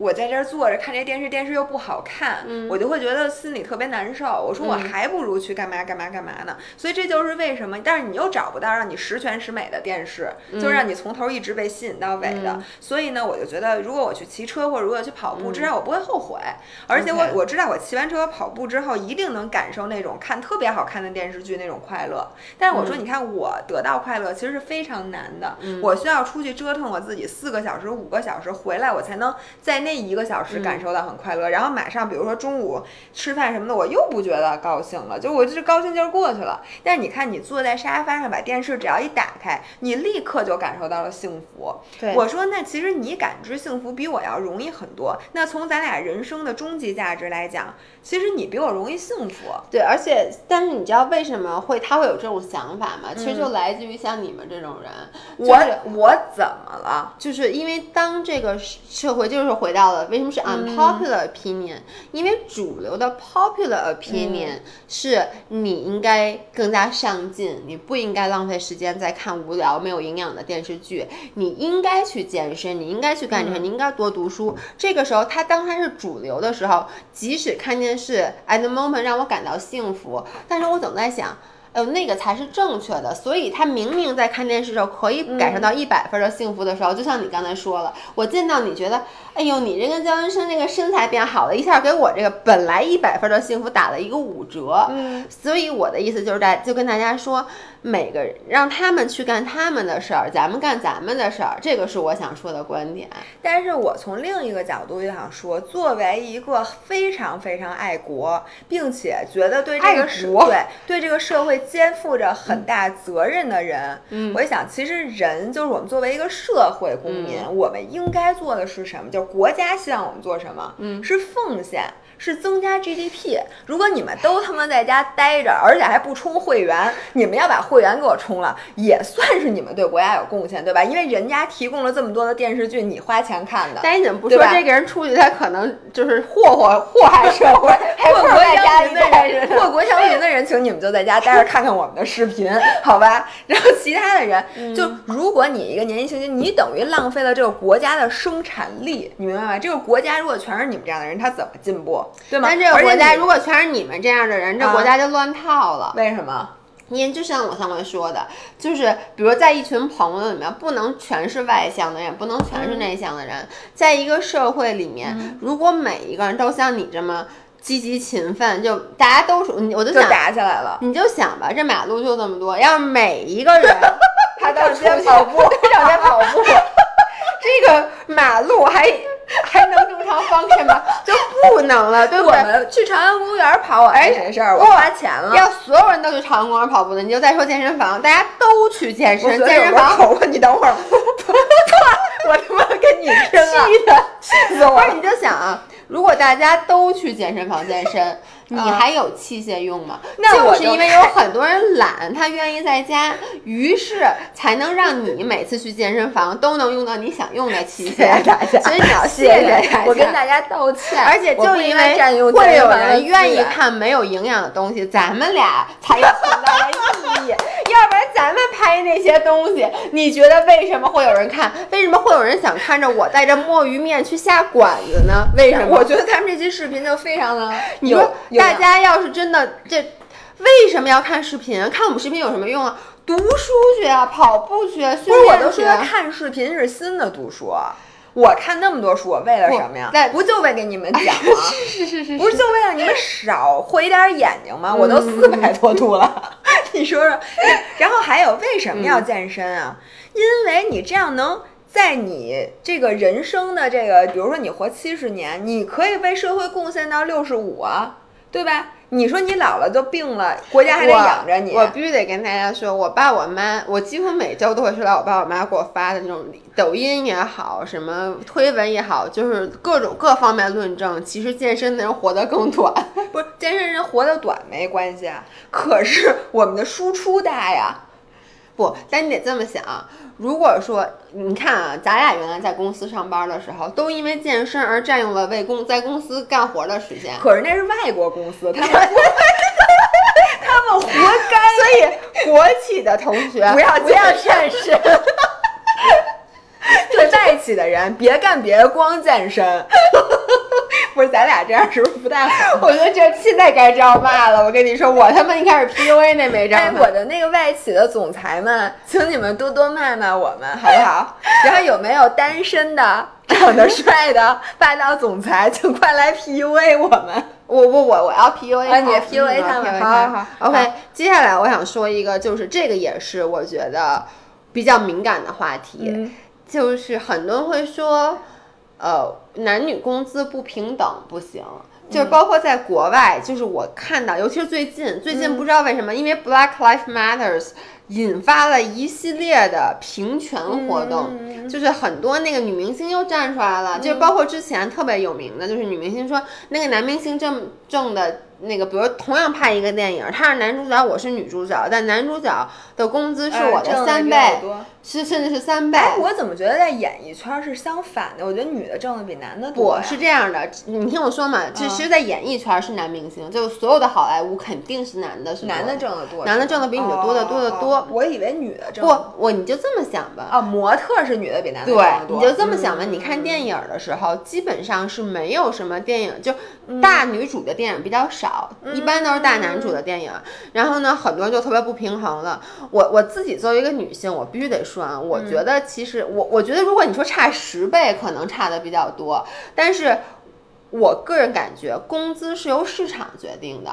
我在这儿坐着看这电视，电视又不好看，我就会觉得心里特别难受。我说我还不如去干嘛干嘛干嘛呢？所以这就是为什么。但是你又找不到让你十全十美的电视，就让你从头一直被吸引到尾的。所以呢，我就觉得如果我去骑车或者如果去跑步，至少我不会后悔。而且我我知道我骑完车跑步之后一定能感受那种看特别好看的电视剧那种快乐。但是我说你看我得到快乐其实是非常难的，我需要出去折腾我自己四个小时五个小时回来，我才能在那。那一个小时感受到很快乐，然后马上比如说中午吃饭什么的，我又不觉得高兴了，就我就是高兴劲儿过去了。但是你看，你坐在沙发上，把电视只要一打开，你立刻就感受到了幸福。我说那其实你感知幸福比我要容易很多。那从咱俩人生的终极价值来讲，其实你比我容易幸福。对，而且但是你知道为什么会他会有这种想法吗？其实就来自于像你们这种人。我我怎么了？就是因为当这个社会就是回到。到了，为什么是 unpopular opinion？因为主流的 popular opinion 是你应该更加上进，你不应该浪费时间在看无聊、没有营养的电视剧，你应该去健身，你应该去干这些，你应该多读书。这个时候，他当他是主流的时候，即使看电视 at the moment 让我感到幸福，但是我总在想。呃，那个才是正确的，所以他明明在看电视时候可以感受到一百分的幸福的时候，就像你刚才说了，我见到你觉得，哎呦，你这个焦文生这个身材变好了，一下给我这个本来一百分的幸福打了一个五折。嗯，所以我的意思就是在就跟大家说。每个人让他们去干他们的事儿，咱们干咱们的事儿，这个是我想说的观点。但是我从另一个角度就想说，作为一个非常非常爱国，并且觉得对这个社对对这个社会肩负着很大责任的人，嗯，我想其实人就是我们作为一个社会公民，我们应该做的是什么？就是国家希望我们做什么？嗯，是奉献。是增加 GDP。如果你们都他妈在家待着，而且还不充会员，你们要把会员给我充了，也算是你们对国家有贡献，对吧？因为人家提供了这么多的电视剧，你花钱看的。但你怎么不说这个人出去，他可能就是祸祸祸害社会，祸国殃民的人，祸国殃民的人，请你们就在家待着看看我们的视频，好吧？然后其他的人，就如果你一个年纪轻轻，你等于浪费了这个国家的生产力，你明白吗？这个国家如果全是你们这样的人，他怎么进步？对吗？但这个国家如果全是你们这样的人，这国家就乱套了。为什么？因为就像我上回说的，就是比如在一群朋友里面，不能全是外向的人，不能全是内向的人。在一个社会里面，如果每一个人都像你这么积极勤奋，就大家都说，我就想打起来了。你就想吧，这马路就这么多，要是每一个人 他都先跑步，上街跑步，这个马路还。还能正常方便吗？就不能了，对不对？去朝阳公园跑，我没谁事儿，我花钱了。要所有人都去朝阳公园跑步的，你就再说健身房，大家都去健身，健身房。我你等会儿，我 他妈跟你 拼了！气的，气死我！你就想啊，如果大家都去健身房健身。你还有器械用吗？那就是因为有很多人懒，他愿意在家，于是才能让你每次去健身房都能用到你想用的器械。所以你要谢谢大家我跟大家道歉。而且就因为会有人愿意看没有营养的东西，咱们俩才有存在的意义。要不然咱们拍那些东西，你觉得为什么会有人看？为什么会有人想看着我带着墨鱼面去下馆子呢？为什么？我觉得咱们这期视频就非常的你说。大家要是真的这，为什么要看视频？看我们视频有什么用啊？读书去啊，跑步去啊，训练去。我都说看视频是新的读书。我看那么多书，为了什么呀？不就为给你们讲吗？是是是是，不是就为了你们少毁点眼睛吗？我都四百多度了，你说说。然后还有为什么要健身啊？因为你这样能。在你这个人生的这个，比如说你活七十年，你可以为社会贡献到六十五啊，对吧？你说你老了都病了，国家还得养着你。我必须得跟大家说，我爸我妈，我几乎每周都会收到我爸我妈给我发的那种抖音也好，什么推文也好，就是各种各方面论证，其实健身的人活得更短。不是健身人活得短没关系，可是我们的输出大呀。不，但你得这么想。如果说你看啊，咱俩原来在公司上班的时候，都因为健身而占用了为公在公司干活的时间。可是那是外国公司，他们他们活该。所以国企的同学不要不要健身。对外企起的人，别干别的，光健身。不是，咱俩这样是不是不太好？我觉得这现在该招骂了。我跟你说，我他妈一开始 PUA 那没招哎，我的那个外企的总裁们，请你们多多骂骂我们，好不好？然后有没有单身的、长得帅的霸道总裁，请快来 PUA 我们。我我我我要 PUA 啊你 PUA 他们嗯好好好 OK，接下来我想说一个，就是这个也是我觉得比较敏感的话题，嗯就是很多人会说，呃，男女工资不平等不行。就是包括在国外，就是我看到，尤其是最近，最近不知道为什么，因为 Black Lives Matters 引发了一系列的平权活动，嗯。就是很多那个女明星又站出来了，就是包括之前特别有名的，就是女明星说那个男明星挣挣的那个，比如同样拍一个电影，他是男主角，我是女主角，但男主角的工资是我的三倍，是甚至是三倍。哎，我怎么觉得在演艺圈是相反的？我觉得女的挣的比男的多呀。不是这样的，你听我说嘛，这嗯。其实，在演艺圈是男明星，就是所有的好莱坞肯定是男的是多男的挣得多，男的挣的比女的多得多得多哦我以为女的挣不，我你就这么想吧，啊，模特是女的比男的挣对。你就这么想吧。嗯你看电影的时候，基本上是没有什么电影，就嗯大女主的电影比较少，一般都是大男主的电影。然后呢，很多人就特别不平衡了。我我自己作为一个女性，我必须得说啊，我觉得其实我我觉得，如果你说差十倍，可能差的比较多，但是。我个人感觉，工资是由市场决定的。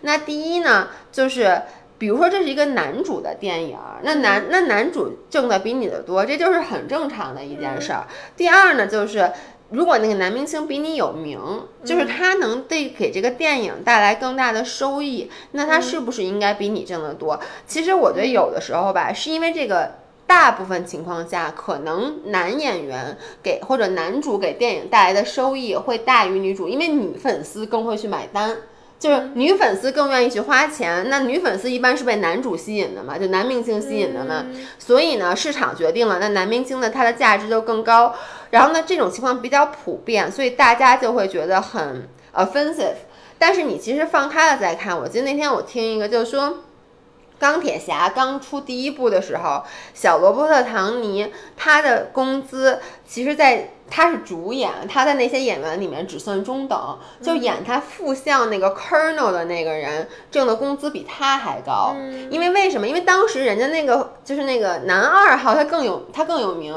那第一呢，就是比如说这是一个男主的电影儿，那男那男主挣的比你的多，这就是很正常的一件事儿。第二呢，就是如果那个男明星比你有名，就是他能对给这个电影带来更大的收益，那他是不是应该比你挣得多？其实我觉得有的时候吧，是因为这个。大部分情况下，可能男演员给或者男主给电影带来的收益会大于女主，因为女粉丝更会去买单。就是女粉丝更愿意去花钱，那女粉丝一般是被男主吸引的嘛，就男明星吸引的嘛，所以呢，市场决定了，那男明星呢，他的价值就更高。然后呢，这种情况比较普遍，所以大家就会觉得很 offensive。但是你其实放开了再看，我记得那天我听一个就是说。钢铁侠刚出第一部的时候，小罗伯特·唐尼他的工资其实，在他是主演，他在那些演员里面只算中等，就演他副相那个 Colonel 的那个人挣的工资比他还高。因为为什么？因为当时人家那个就是那个男二号，他更有他更有名。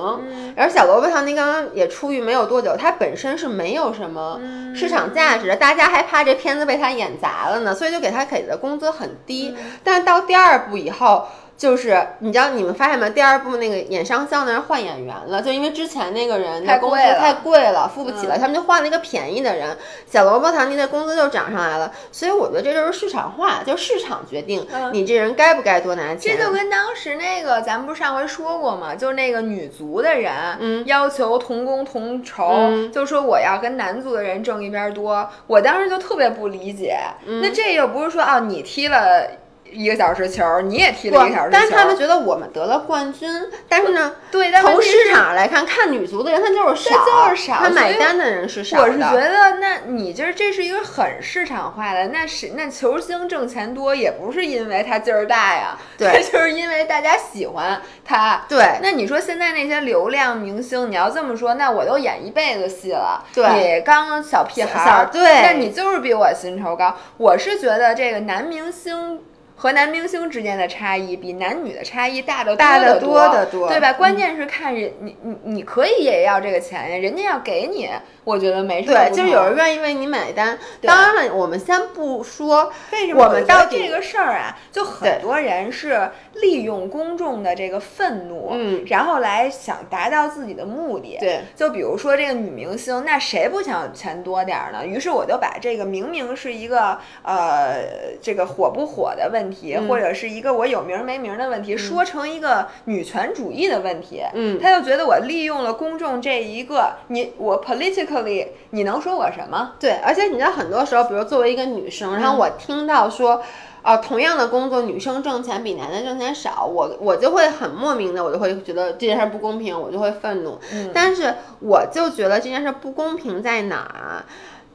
然后小罗伯特·唐尼刚刚也出狱没有多久，他本身是没有什么市场价值的，大家还怕这片子被他演砸了呢，所以就给他给的工资很低。但是到第二部以后。就是你知道你们发现没？第二部那个演商校的人换演员了，就因为之前那个人的工资太贵了太贵了，付不起了，他们就换了一个便宜的人。小萝卜唐尼的工资就涨上来了，所以我觉得这就是市场化，就市场决定你这人该不该多拿钱。这就跟当时那个，咱们不是上回说过吗？就是那个女足的人，嗯要求同工同酬，嗯就说我要跟男足的人挣一边多。我当时就特别不理解，嗯那这又不是说啊，你踢了一个小时球，你也踢了一个小时球，但是他们觉得我们得了冠军，但是呢，对，但从市场来看，看女足的人他就是少，就是少他买单的人是少的。我是觉得，那你就是这是一个很市场化的，那是那球星挣钱多，也不是因为他劲儿大呀，对 就是因为大家喜欢他。对那你说现在那些流量明星，你要这么说，那我都演一辈子戏了，对你刚小屁孩儿，对那你就是比我薪酬高。我是觉得这个男明星。和男明星之间的差异比男女的差异大得大得得多得多对吧？关键是看人，你你你可以也要这个钱呀，人家要给你，我觉得没什么对，就是有人愿意为你买单。当然了，我们先不说为什么我们到底这个事儿啊，就很多人是利用公众的这个愤怒，嗯然后来想达到自己的目的。对，就比如说这个女明星，那谁不想钱多点儿呢？于是我就把这个明明是一个呃这个火不火的问题，嗯或者是一个我有名儿没名儿的问题，说成一个女权主义的问题。嗯他就觉得我利用了公众这一个，你我 politically，你能说我什么？对，而且你知道，很多时候，比如作为一个女生，然后我听到说，呃，同样的工作，女生挣钱比男的挣钱少，我我就会很莫名的，我就会觉得这件事不公平，我就会愤怒。嗯但是我就觉得这件事不公平在哪？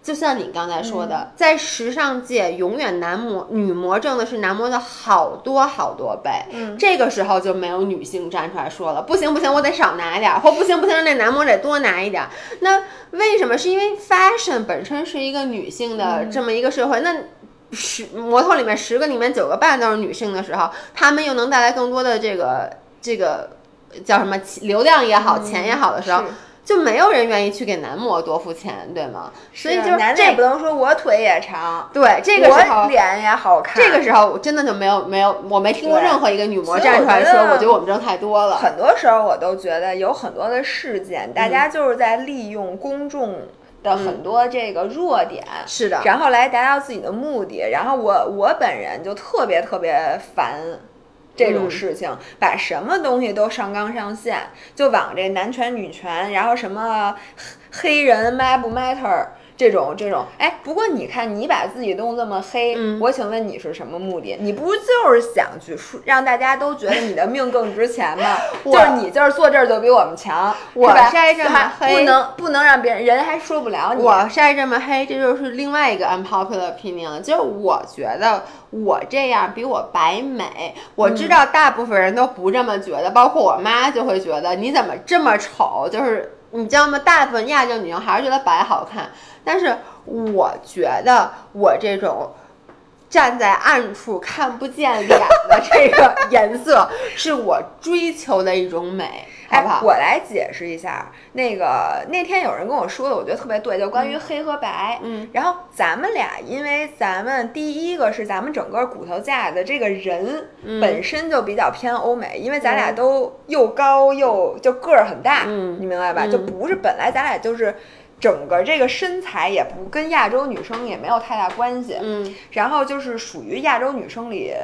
就像你刚才说嗯的，在时尚界，永远男模女模挣的是男模的好多好多倍。嗯这个时候就没有女性站出来说了，不行不行，我得少拿一点儿，或不行不行，那男模得多拿一点儿。那为什么？是因为 fashion 本身是一个女性的嗯这么一个社会，那。十模特里面十个里面九个半都是女性的时候，她们又能带来更多的这个这个叫什么流量也好，钱也好的时候，是就没有人愿意去给男模多付钱，对吗？所以就男的也不能说我腿也长，对这个时候我，脸也好看。这个时候我真的就没有没有，我没听过任何一个女模站出来说，我觉得我们挣太多了。很多时候我都觉得有很多的事件，大嗯家就是在利用公众的很多这个弱点。是的，然后来达到自己的目的，然后我我本人就特别特别烦这种嗯。事情，把什么东西都上纲上线，就往这男权女权，然后什么黑黑人 matter 不 matter 这种这种，哎，不过你看你把自己弄这么黑，嗯我请问你是什么目的？你不就是想去说让大家都觉得你的命更值钱吗？就是你就是坐这儿就比我们强，我晒这么黑不能不能让别人人还说不了你。我晒这么黑，这就是另外一个 unpopular opinion 了。就是我觉得我这样比我白美，我知道大部分人都不这么觉得，包括我妈就会觉得你怎么这么丑，就是你知道吗？大部分亚洲女生还是觉得白好看，但是我觉得我这种。站在暗处看不见脸的这个颜色，是我追求的一种美，好不好？哎，我来解释一下，那个那天有人跟我说的，我觉得特别对，就关于黑和白。嗯，然后咱们俩，因为咱们第一个是咱们整个骨头架的这个人本身就比较偏欧美，因为咱俩嗯都又高又就个儿很大，嗯你明白吧？嗯就不是本来咱俩就是。整个这个身材也不跟亚洲女生也没有太大关系，嗯。然后就是属于亚洲女生里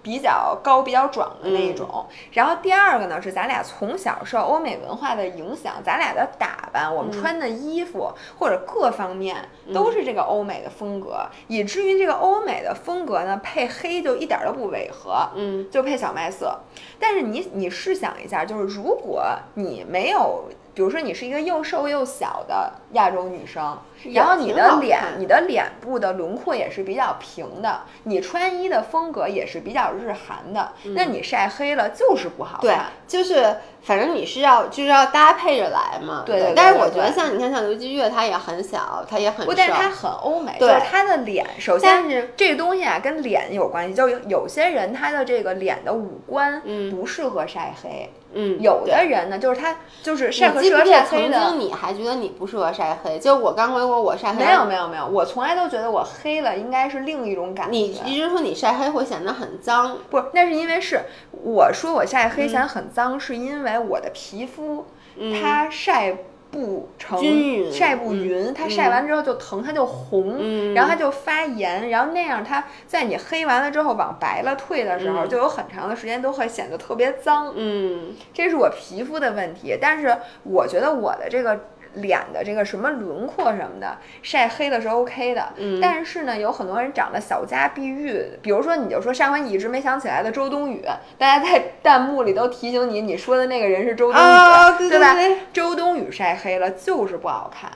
比较高、比较壮的那一种。然后第二个呢是咱俩从小受欧美文化的影响，咱俩的打扮、我们穿的衣服、或者各方面都是这个欧美的风格，以至于这个欧美的风格呢配黑就一点儿都不违和。嗯。就配小麦色，但是你你试想一下，就是如果你没有，比如说你是一个又瘦又小的亚洲女生，然后你的脸，你的脸部的轮廓也是比较平的，你穿衣的风格也是比较日韩的，那你晒黑了就是不好看对看。，就是反正你是要就是要搭配着来嘛。对对对但是我觉得像你看像刘姬月，她也很小，她也很不，但是瘦它很欧美，对就是她的脸，首先但是这个东西啊跟脸有关系，就有有些人他的这个脸的五官嗯不适合晒黑，嗯，有的人呢就是他就是晒黑的。经你还觉得你不适合晒黑？就我刚回国，我晒黑没有没有没有，我从来都觉得我黑了应该是另一种感觉。你一直说你晒黑会显得很脏，不是，那是因为是我说我晒黑显得很脏，是因为我的皮肤、嗯。它晒不成均匀。晒不嗯匀，它晒完之后就疼，它就红，嗯。然后它就发炎，然后那样它在你黑完了之后往白了退的时候，嗯。就有很长的时间都会显得特别脏。嗯。这是我皮肤的问题，但是我觉得我的这个脸的这个什么轮廓什么的晒黑了是 OK 的，嗯但是呢，有很多人长得小家碧玉，比如说你就说上回你一直没想起来的周冬雨，大家在弹幕里都提醒你，你说的那个人是周冬雨，啊对对吧？对周冬雨晒黑了就是不好看。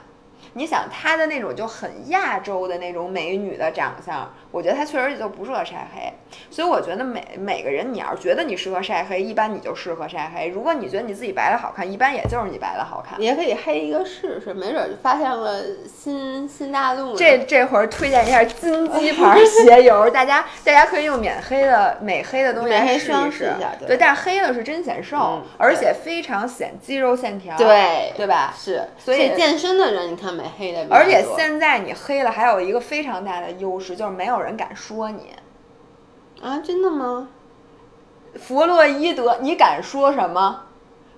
你想她的那种就很亚洲的那种美女的长相，我觉得她确实就不适合晒黑。所以我觉得每每个人，你要是觉得你适合晒黑，一般你就适合晒黑；如果你觉得你自己白的好看，一般也就是你白的好看。也可以黑一个试试，没准儿就发现了新新大陆。这这会儿推荐一下金鸡牌鞋油，大家大家可以用免黑的美黑的东西来试一试。对对，但是黑的是真显瘦，嗯而且非常显肌肉线条。对对吧？是，所以健身的人你看而且现在你黑了，还有一个非常大的优势，就是没有人敢说你。啊，真的吗？弗洛伊德，你敢说什么？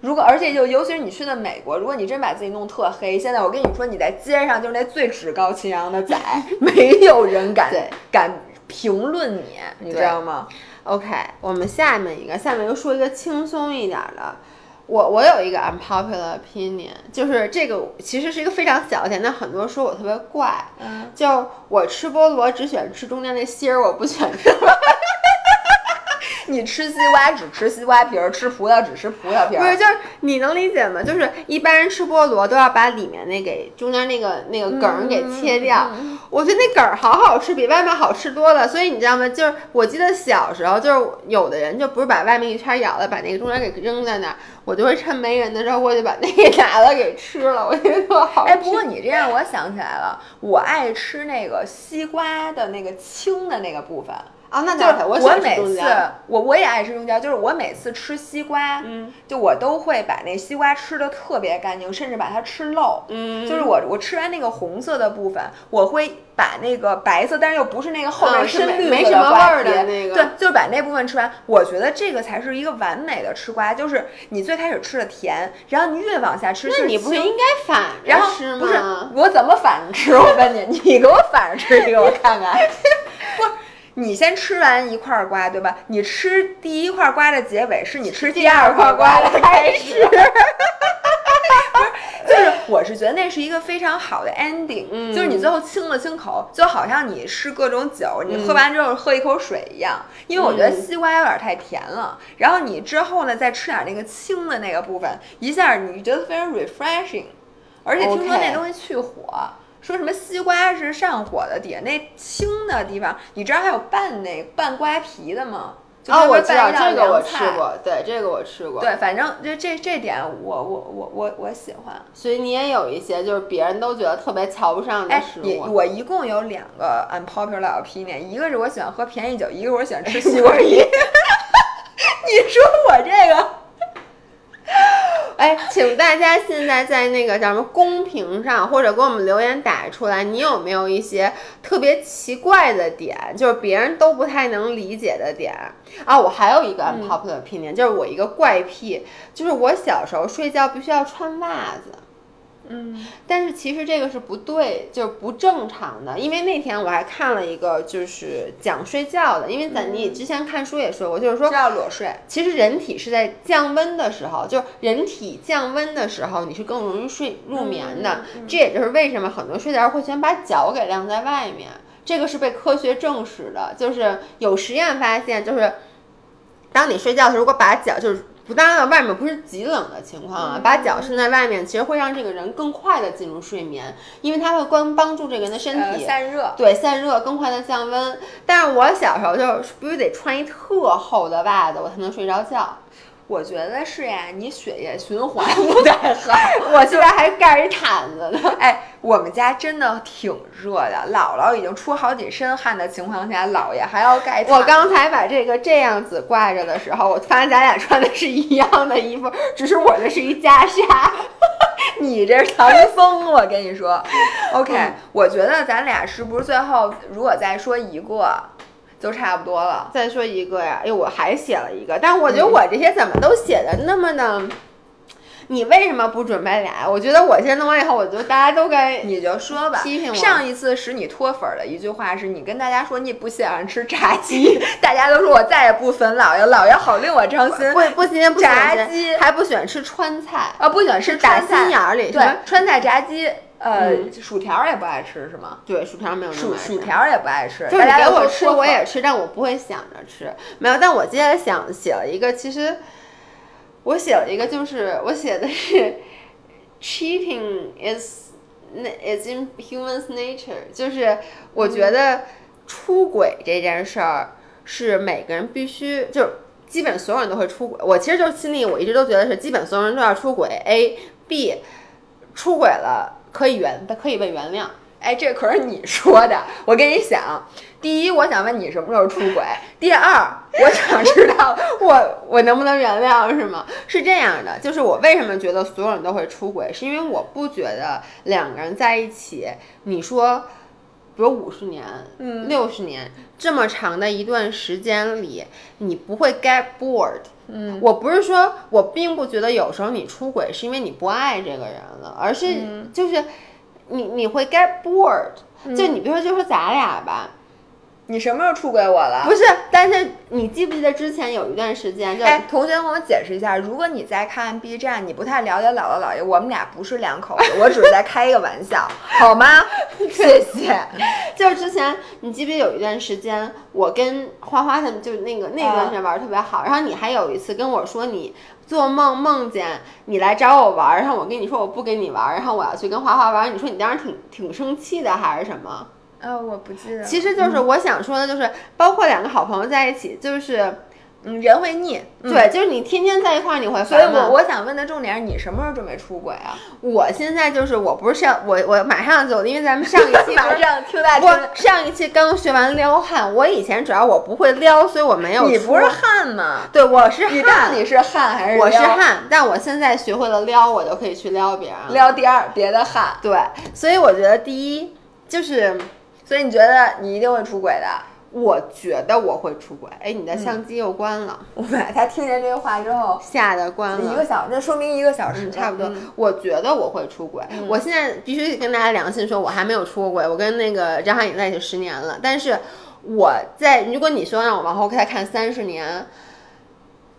如果而且就尤其是你去的美国，如果你真把自己弄特黑，现在我跟你说，你在街上就是那最趾高气扬的仔，没有人敢对敢评论你，你知道吗？OK，我们下面一个，下面又说一个轻松一点儿的。我我有一个 unpopular opinion，就是这个其实是一个非常小的点，但很多人说我特别怪。嗯，就我吃菠萝只选吃中间那芯儿，我不选吃。你吃西瓜只吃西瓜皮儿，吃葡萄只吃葡萄皮儿。不是，就是你能理解吗？就是一般人吃菠萝都要把里面那给中间那个那个梗儿给切掉。我觉得那梗儿好好吃，比外面好吃多了。所以你知道吗？就是我记得小时候，就是有的人就不是把外面一圈咬了，把那个中间给扔在那儿，我就会趁没人的时候过去把那个拿了给吃了。我觉得特好吃。哎，不过你这样，我想起来了，我爱吃那个西瓜的那个青的那个部分。啊，那就是我每次我我也爱吃中间，就是我每次吃西瓜，嗯，就我都会把那西瓜吃的特别干净，甚至把它吃漏，嗯，就是我我吃完那个红色的部分，我会把那个白色，但是又不是那个后面深绿没什么味儿的那个，对，就是把那部分吃完。我觉得这个才是一个完美的吃瓜，就是你最开始吃的甜，然后你越往下吃，那你不是应该反着吃吗？不是，我怎么反着吃？我问你，你给我反着吃一个，我看看，不。你先吃完一块瓜，对吧？你吃第一块瓜的结尾是你吃第二块瓜的开始？就是我是觉得那是一个非常好的 ending，嗯，就是你最后清了清口，就好像你吃各种酒，你喝完之后喝一口水一样。因为我觉得西瓜有点太甜了，然后你之后呢再吃点那个清的那个部分，一下你觉得非常 refreshing，而且听说那东西去火。说什么西瓜是上火的底下，那青的地方，你知道还有拌那拌瓜皮的吗？哦，我知道这个我吃过，对这个我吃过。对，反正这这这点我我我我我喜欢。所以你也有一些就是别人都觉得特别瞧不上的食物。我一共有两个 unpopular opinion，一个是我喜欢喝便宜酒，一个我喜欢吃 西瓜皮。你说我这个。哎，请大家现在在那个叫什么公屏上，或者给我们留言打出来，你有没有一些特别奇怪的点，就是别人都不太能理解的点啊？我还有一个 unpopular opinion，就是我一个怪癖，就是我小时候睡觉必须要穿袜子。嗯，但是其实这个是不对，就是不正常的。因为那天我还看了一个，就是讲睡觉的。因为咱你之前看书也说过，就是说要裸睡。其实人体是在降温的时候，就是人体降温的时候，你是更容易睡入眠的。这也就是为什么很多睡觉会喜欢把脚给晾在外面。这个是被科学证实的，就是有实验发现，就是当你睡觉的时候，如果把脚就是。不，当然了，外面不是极冷的情况啊，把脚伸在外面，其实会让这个人更快的进入睡眠，因为它会关帮助这个人的身体散热，对，散热更快的降温。但是我小时候就是必须得穿一特厚的袜子，我才能睡着觉。我觉得是呀，你血液循环不太好。我现在还盖一毯子呢。哎，我们家真的挺热的，姥姥已经出好几身汗的情况下，姥爷还要盖。我刚才把这个这样子挂着的时候，我发现咱俩穿的是一样的衣服，只是我的是一袈裟，你这是唐僧。我跟你说，OK，我觉得咱俩是不是最后如果再说一个？就差不多了。再说一个呀，哎，我还写了一个，但我觉得我这些怎么都写的那么的，你为什么不准备俩？我觉得我先弄完以后，我觉得大家都该，你就说吧。批评我。上一次使你脱粉的一句话是你跟大家说你不喜欢吃炸鸡，大家都说我再也不粉老爷，老爷好令我伤心。不不喜欢炸鸡，还不喜欢吃川菜啊？不喜欢吃打心眼里对川菜炸鸡。呃，薯条也不爱吃是吗？对，薯条没有薯薯条也不爱吃。就是给我吃我也吃，但我不会想着吃。没有，但我接下来想写了一个，其实我写了一个，就是我写的是 cheating is is in human's nature，就是我觉得出轨这件事儿是每个人必须，就基本所有人都会出轨。我其实就心里我一直都觉得是基本所有人都要出轨。A B 出轨了。可以原，他可以被原谅。哎，这可是你说的。我跟你讲，第一，我想问你什么时候出轨；第二，我想知道我我能不能原谅，是吗？是这样的，就是我为什么觉得所有人都会出轨，是因为我不觉得两个人在一起，你说，比如五十年、嗯，六十年这么长的一段时间里，你不会 get bored。嗯，我不是说我并不觉得有时候你出轨是因为你不爱这个人了，而是就是你你会 get bored。就你比如说，就说咱俩吧，你什么时候出轨我了？不是，但是你记不记得之前有一段时间，就哎，同学，跟我解释一下，如果你在看 B 站，你不太了解姥姥姥爷，我们俩不是两口子，我只是在开一个玩笑，好吗？谢谢。就是之前你记不记得有一段时间，我跟花花他们就那个那段时间玩的特别好，然后你还有一次跟我说你做梦梦见你来找我玩，然后我跟你说我不跟你玩，然后我要去跟花花玩，你说你当时挺挺生气的还是什么？呃，我不记得。其实就是我想说的，就是包括两个好朋友在一起，就是嗯，人会腻，嗯对，就是你天天在一块儿，你会所以烦吗我我想问的重点是你什么时候准备出轨啊？我现在就是我不是上我我马上就，因为咱们上一期不是 上听大我上一期刚学完撩汉，我以前主要我不会撩，所以我没有你不是汉吗？对，我是你到汉，底是汉还是我是汉，但我现在学会了撩，我就可以去撩别人。撩第二别的汉，对，所以我觉得第一就是，所以你觉得你一定会出轨的？我觉得我会出轨。哎，你的相机又关了，我们他听见这句话之后，吓得关了。一个小时，那说明一个小时嗯，差不多。嗯 我觉得我会出轨。我现在必须跟大家良心说，我还没有出过轨。我跟那个张翰宇在一起十年了，但是我在如果你说让我往后再看三十年，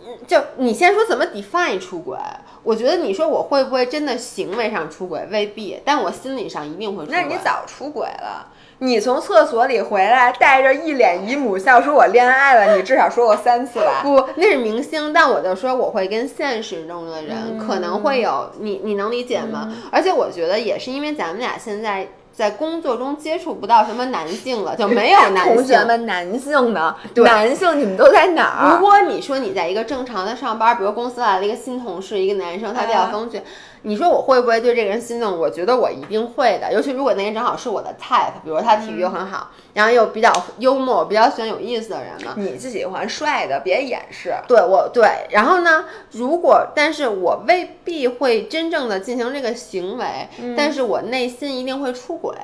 嗯，就你先说怎么 define 出轨？我觉得你说我会不会真的行为上出轨，未必，但我心理上一定会出轨。那你早出轨了。你从厕所里回来，带着一脸姨母笑说“我恋爱了”，你至少说过三次吧？不，那是明星，但我就说我会跟现实中的人、可能会有你，你能理解吗？而且我觉得也是因为咱们俩现在在工作中接触不到什么男性了，就没有 男性。同学们，男性呢？对男性你们都在哪儿？如果你说你在一个正常的上班，比如公司来了一个新同事，一个男生，他比较风趣，你说我会不会对这个人心动？我觉得我一定会的，尤其如果那个人正好是我的 type，比如他体育又很好，然后又比较幽默，比较喜欢有意思的人嘛。你是喜欢帅的，别掩饰。对我对，然后呢？如果但是我未必会真正的进行这个行为，但是我内心一定会出轨，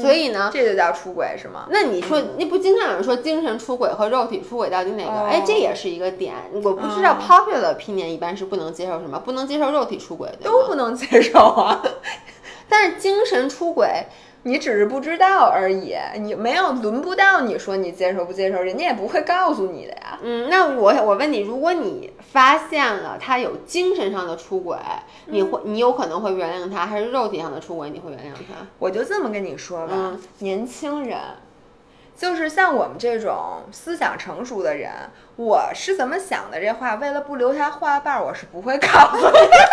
所以呢？这就叫出轨是吗？那你说，那不经常有人说精神出轨和肉体出轨到底哪个？哎，这也是一个点。我不知道 popular opinion 一般是不能接受什么，不能接受肉体出轨的，都不能接受啊！但是精神出轨，你只是不知道而已，你没有轮不到你说你接受不接受，人家也不会告诉你的呀。嗯，那我我问你，如果你发现了他有精神上的出轨，你会你有可能会原谅他，还是肉体上的出轨你会原谅他？我就这么跟你说吧，嗯年轻人，就是像我们这种思想成熟的人，我是怎么想的这话，为了不留下话瓣儿，我是不会告诉你的。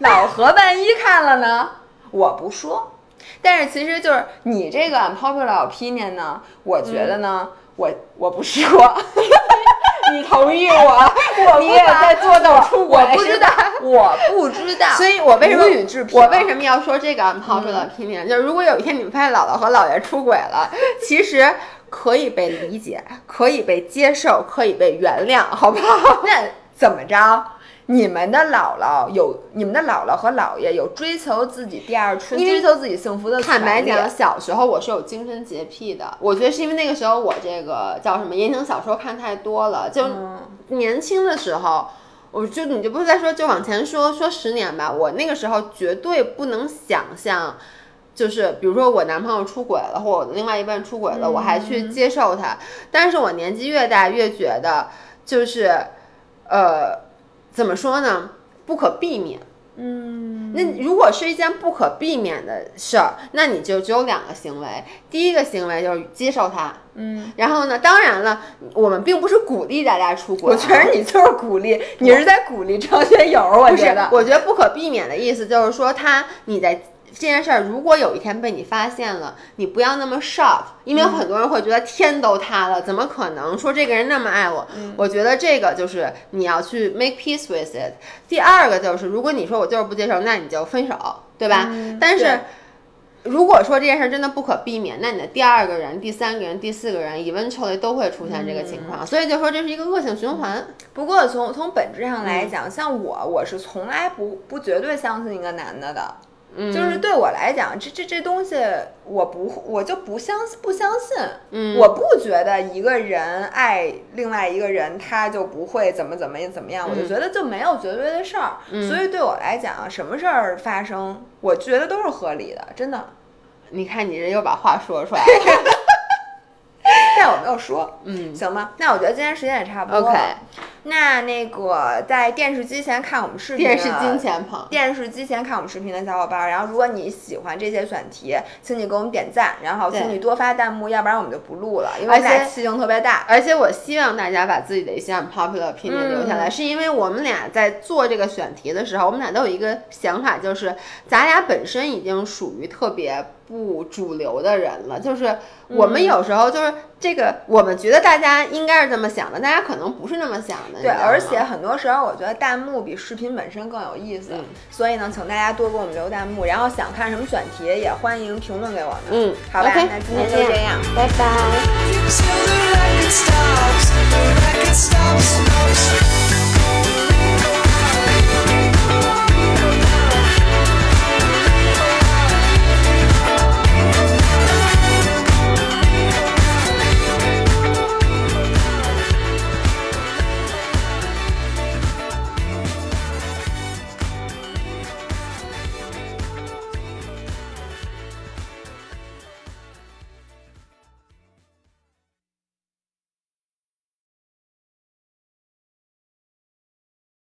老何万一看了呢，我不说。但是其实就是你这个 unpopular opinion 呢，我觉得呢，我我不说。你同意我？我你也在做到出轨我不知道，我不知道。所以我为什么我为什么要说这个 unpopular opinion？、就是如果有一天你们发现姥姥和姥爷出轨了，其实可以被理解，可以被接受，可以被原谅，好不好？那怎么着？你们的姥姥有，你们的姥姥和姥爷有追求自己第二春、追求自己幸福的坦白讲，小时候我是有精神洁癖的，我觉得是因为那个时候我这个叫什么言情小说看太多了，就嗯年轻的时候。我就你就不是再说，就往前说说十年吧。我那个时候绝对不能想象，就是比如说我男朋友出轨了，或我的另外一半出轨了，我还去接受他。但是我年纪越大，越觉得就是，呃，怎么说呢？不可避免。嗯，那如果是一件不可避免的事儿，那你就只有两个行为。第一个行为就是接受它，嗯，然后呢，当然了，我们并不是鼓励大家出轨啊，我觉得你就是鼓励，你是在鼓励张学友，我觉得。，我觉得不可避免的意思就是说，他你在这件事儿，如果有一天被你发现了，你不要那么 shock，因为很多人会觉得天都塌了，怎么可能说这个人那么爱我？我觉得这个就是你要去 make peace with it。第二个就是，如果你说我就是不接受，那你就分手，对吧？但是。如果说这件事真的不可避免，那你的第二个人、第三个人、第四个人，eventually 都会出现这个情况，所以就说这是一个恶性循环。不过从从本质上来讲，像我，我是从来不不绝对相信一个男的的。嗯，就是对我来讲，这这这东西我不我就不相不相信，嗯我不觉得一个人爱另外一个人他就不会怎么怎么怎么样，我就嗯觉得就没有绝对的事儿，所以对我来讲，什么事儿发生，我觉得都是合理的，真的。你看你这又把话说出来了。但我没有说，嗯行吗？那我觉得今天时间也差不多了。，OK，那那个在电视机前看我们视频的，电视金钱棚。电视机前看我们视频的小伙伴儿，然后如果你喜欢这些选题，请你给我们点赞，然后请你多发弹幕，要不然我们就不录了，因为俩气性特别大。而且我希望大家把自己的一些 unpopular opinion 留下来，是因为我们俩在做这个选题的时候，我们俩都有一个想法，就是咱俩本身已经属于特别不主流的人了，就是我们有时候就是这个，我们觉得大家应该是这么想的，大家可能不是那么想的。对，而且很多时候我觉得弹幕比视频本身更有意思，嗯所以呢，请大家多给我们留弹幕，然后想看什么选题也欢迎评论给我们。嗯，好吧那今天就这样拜拜。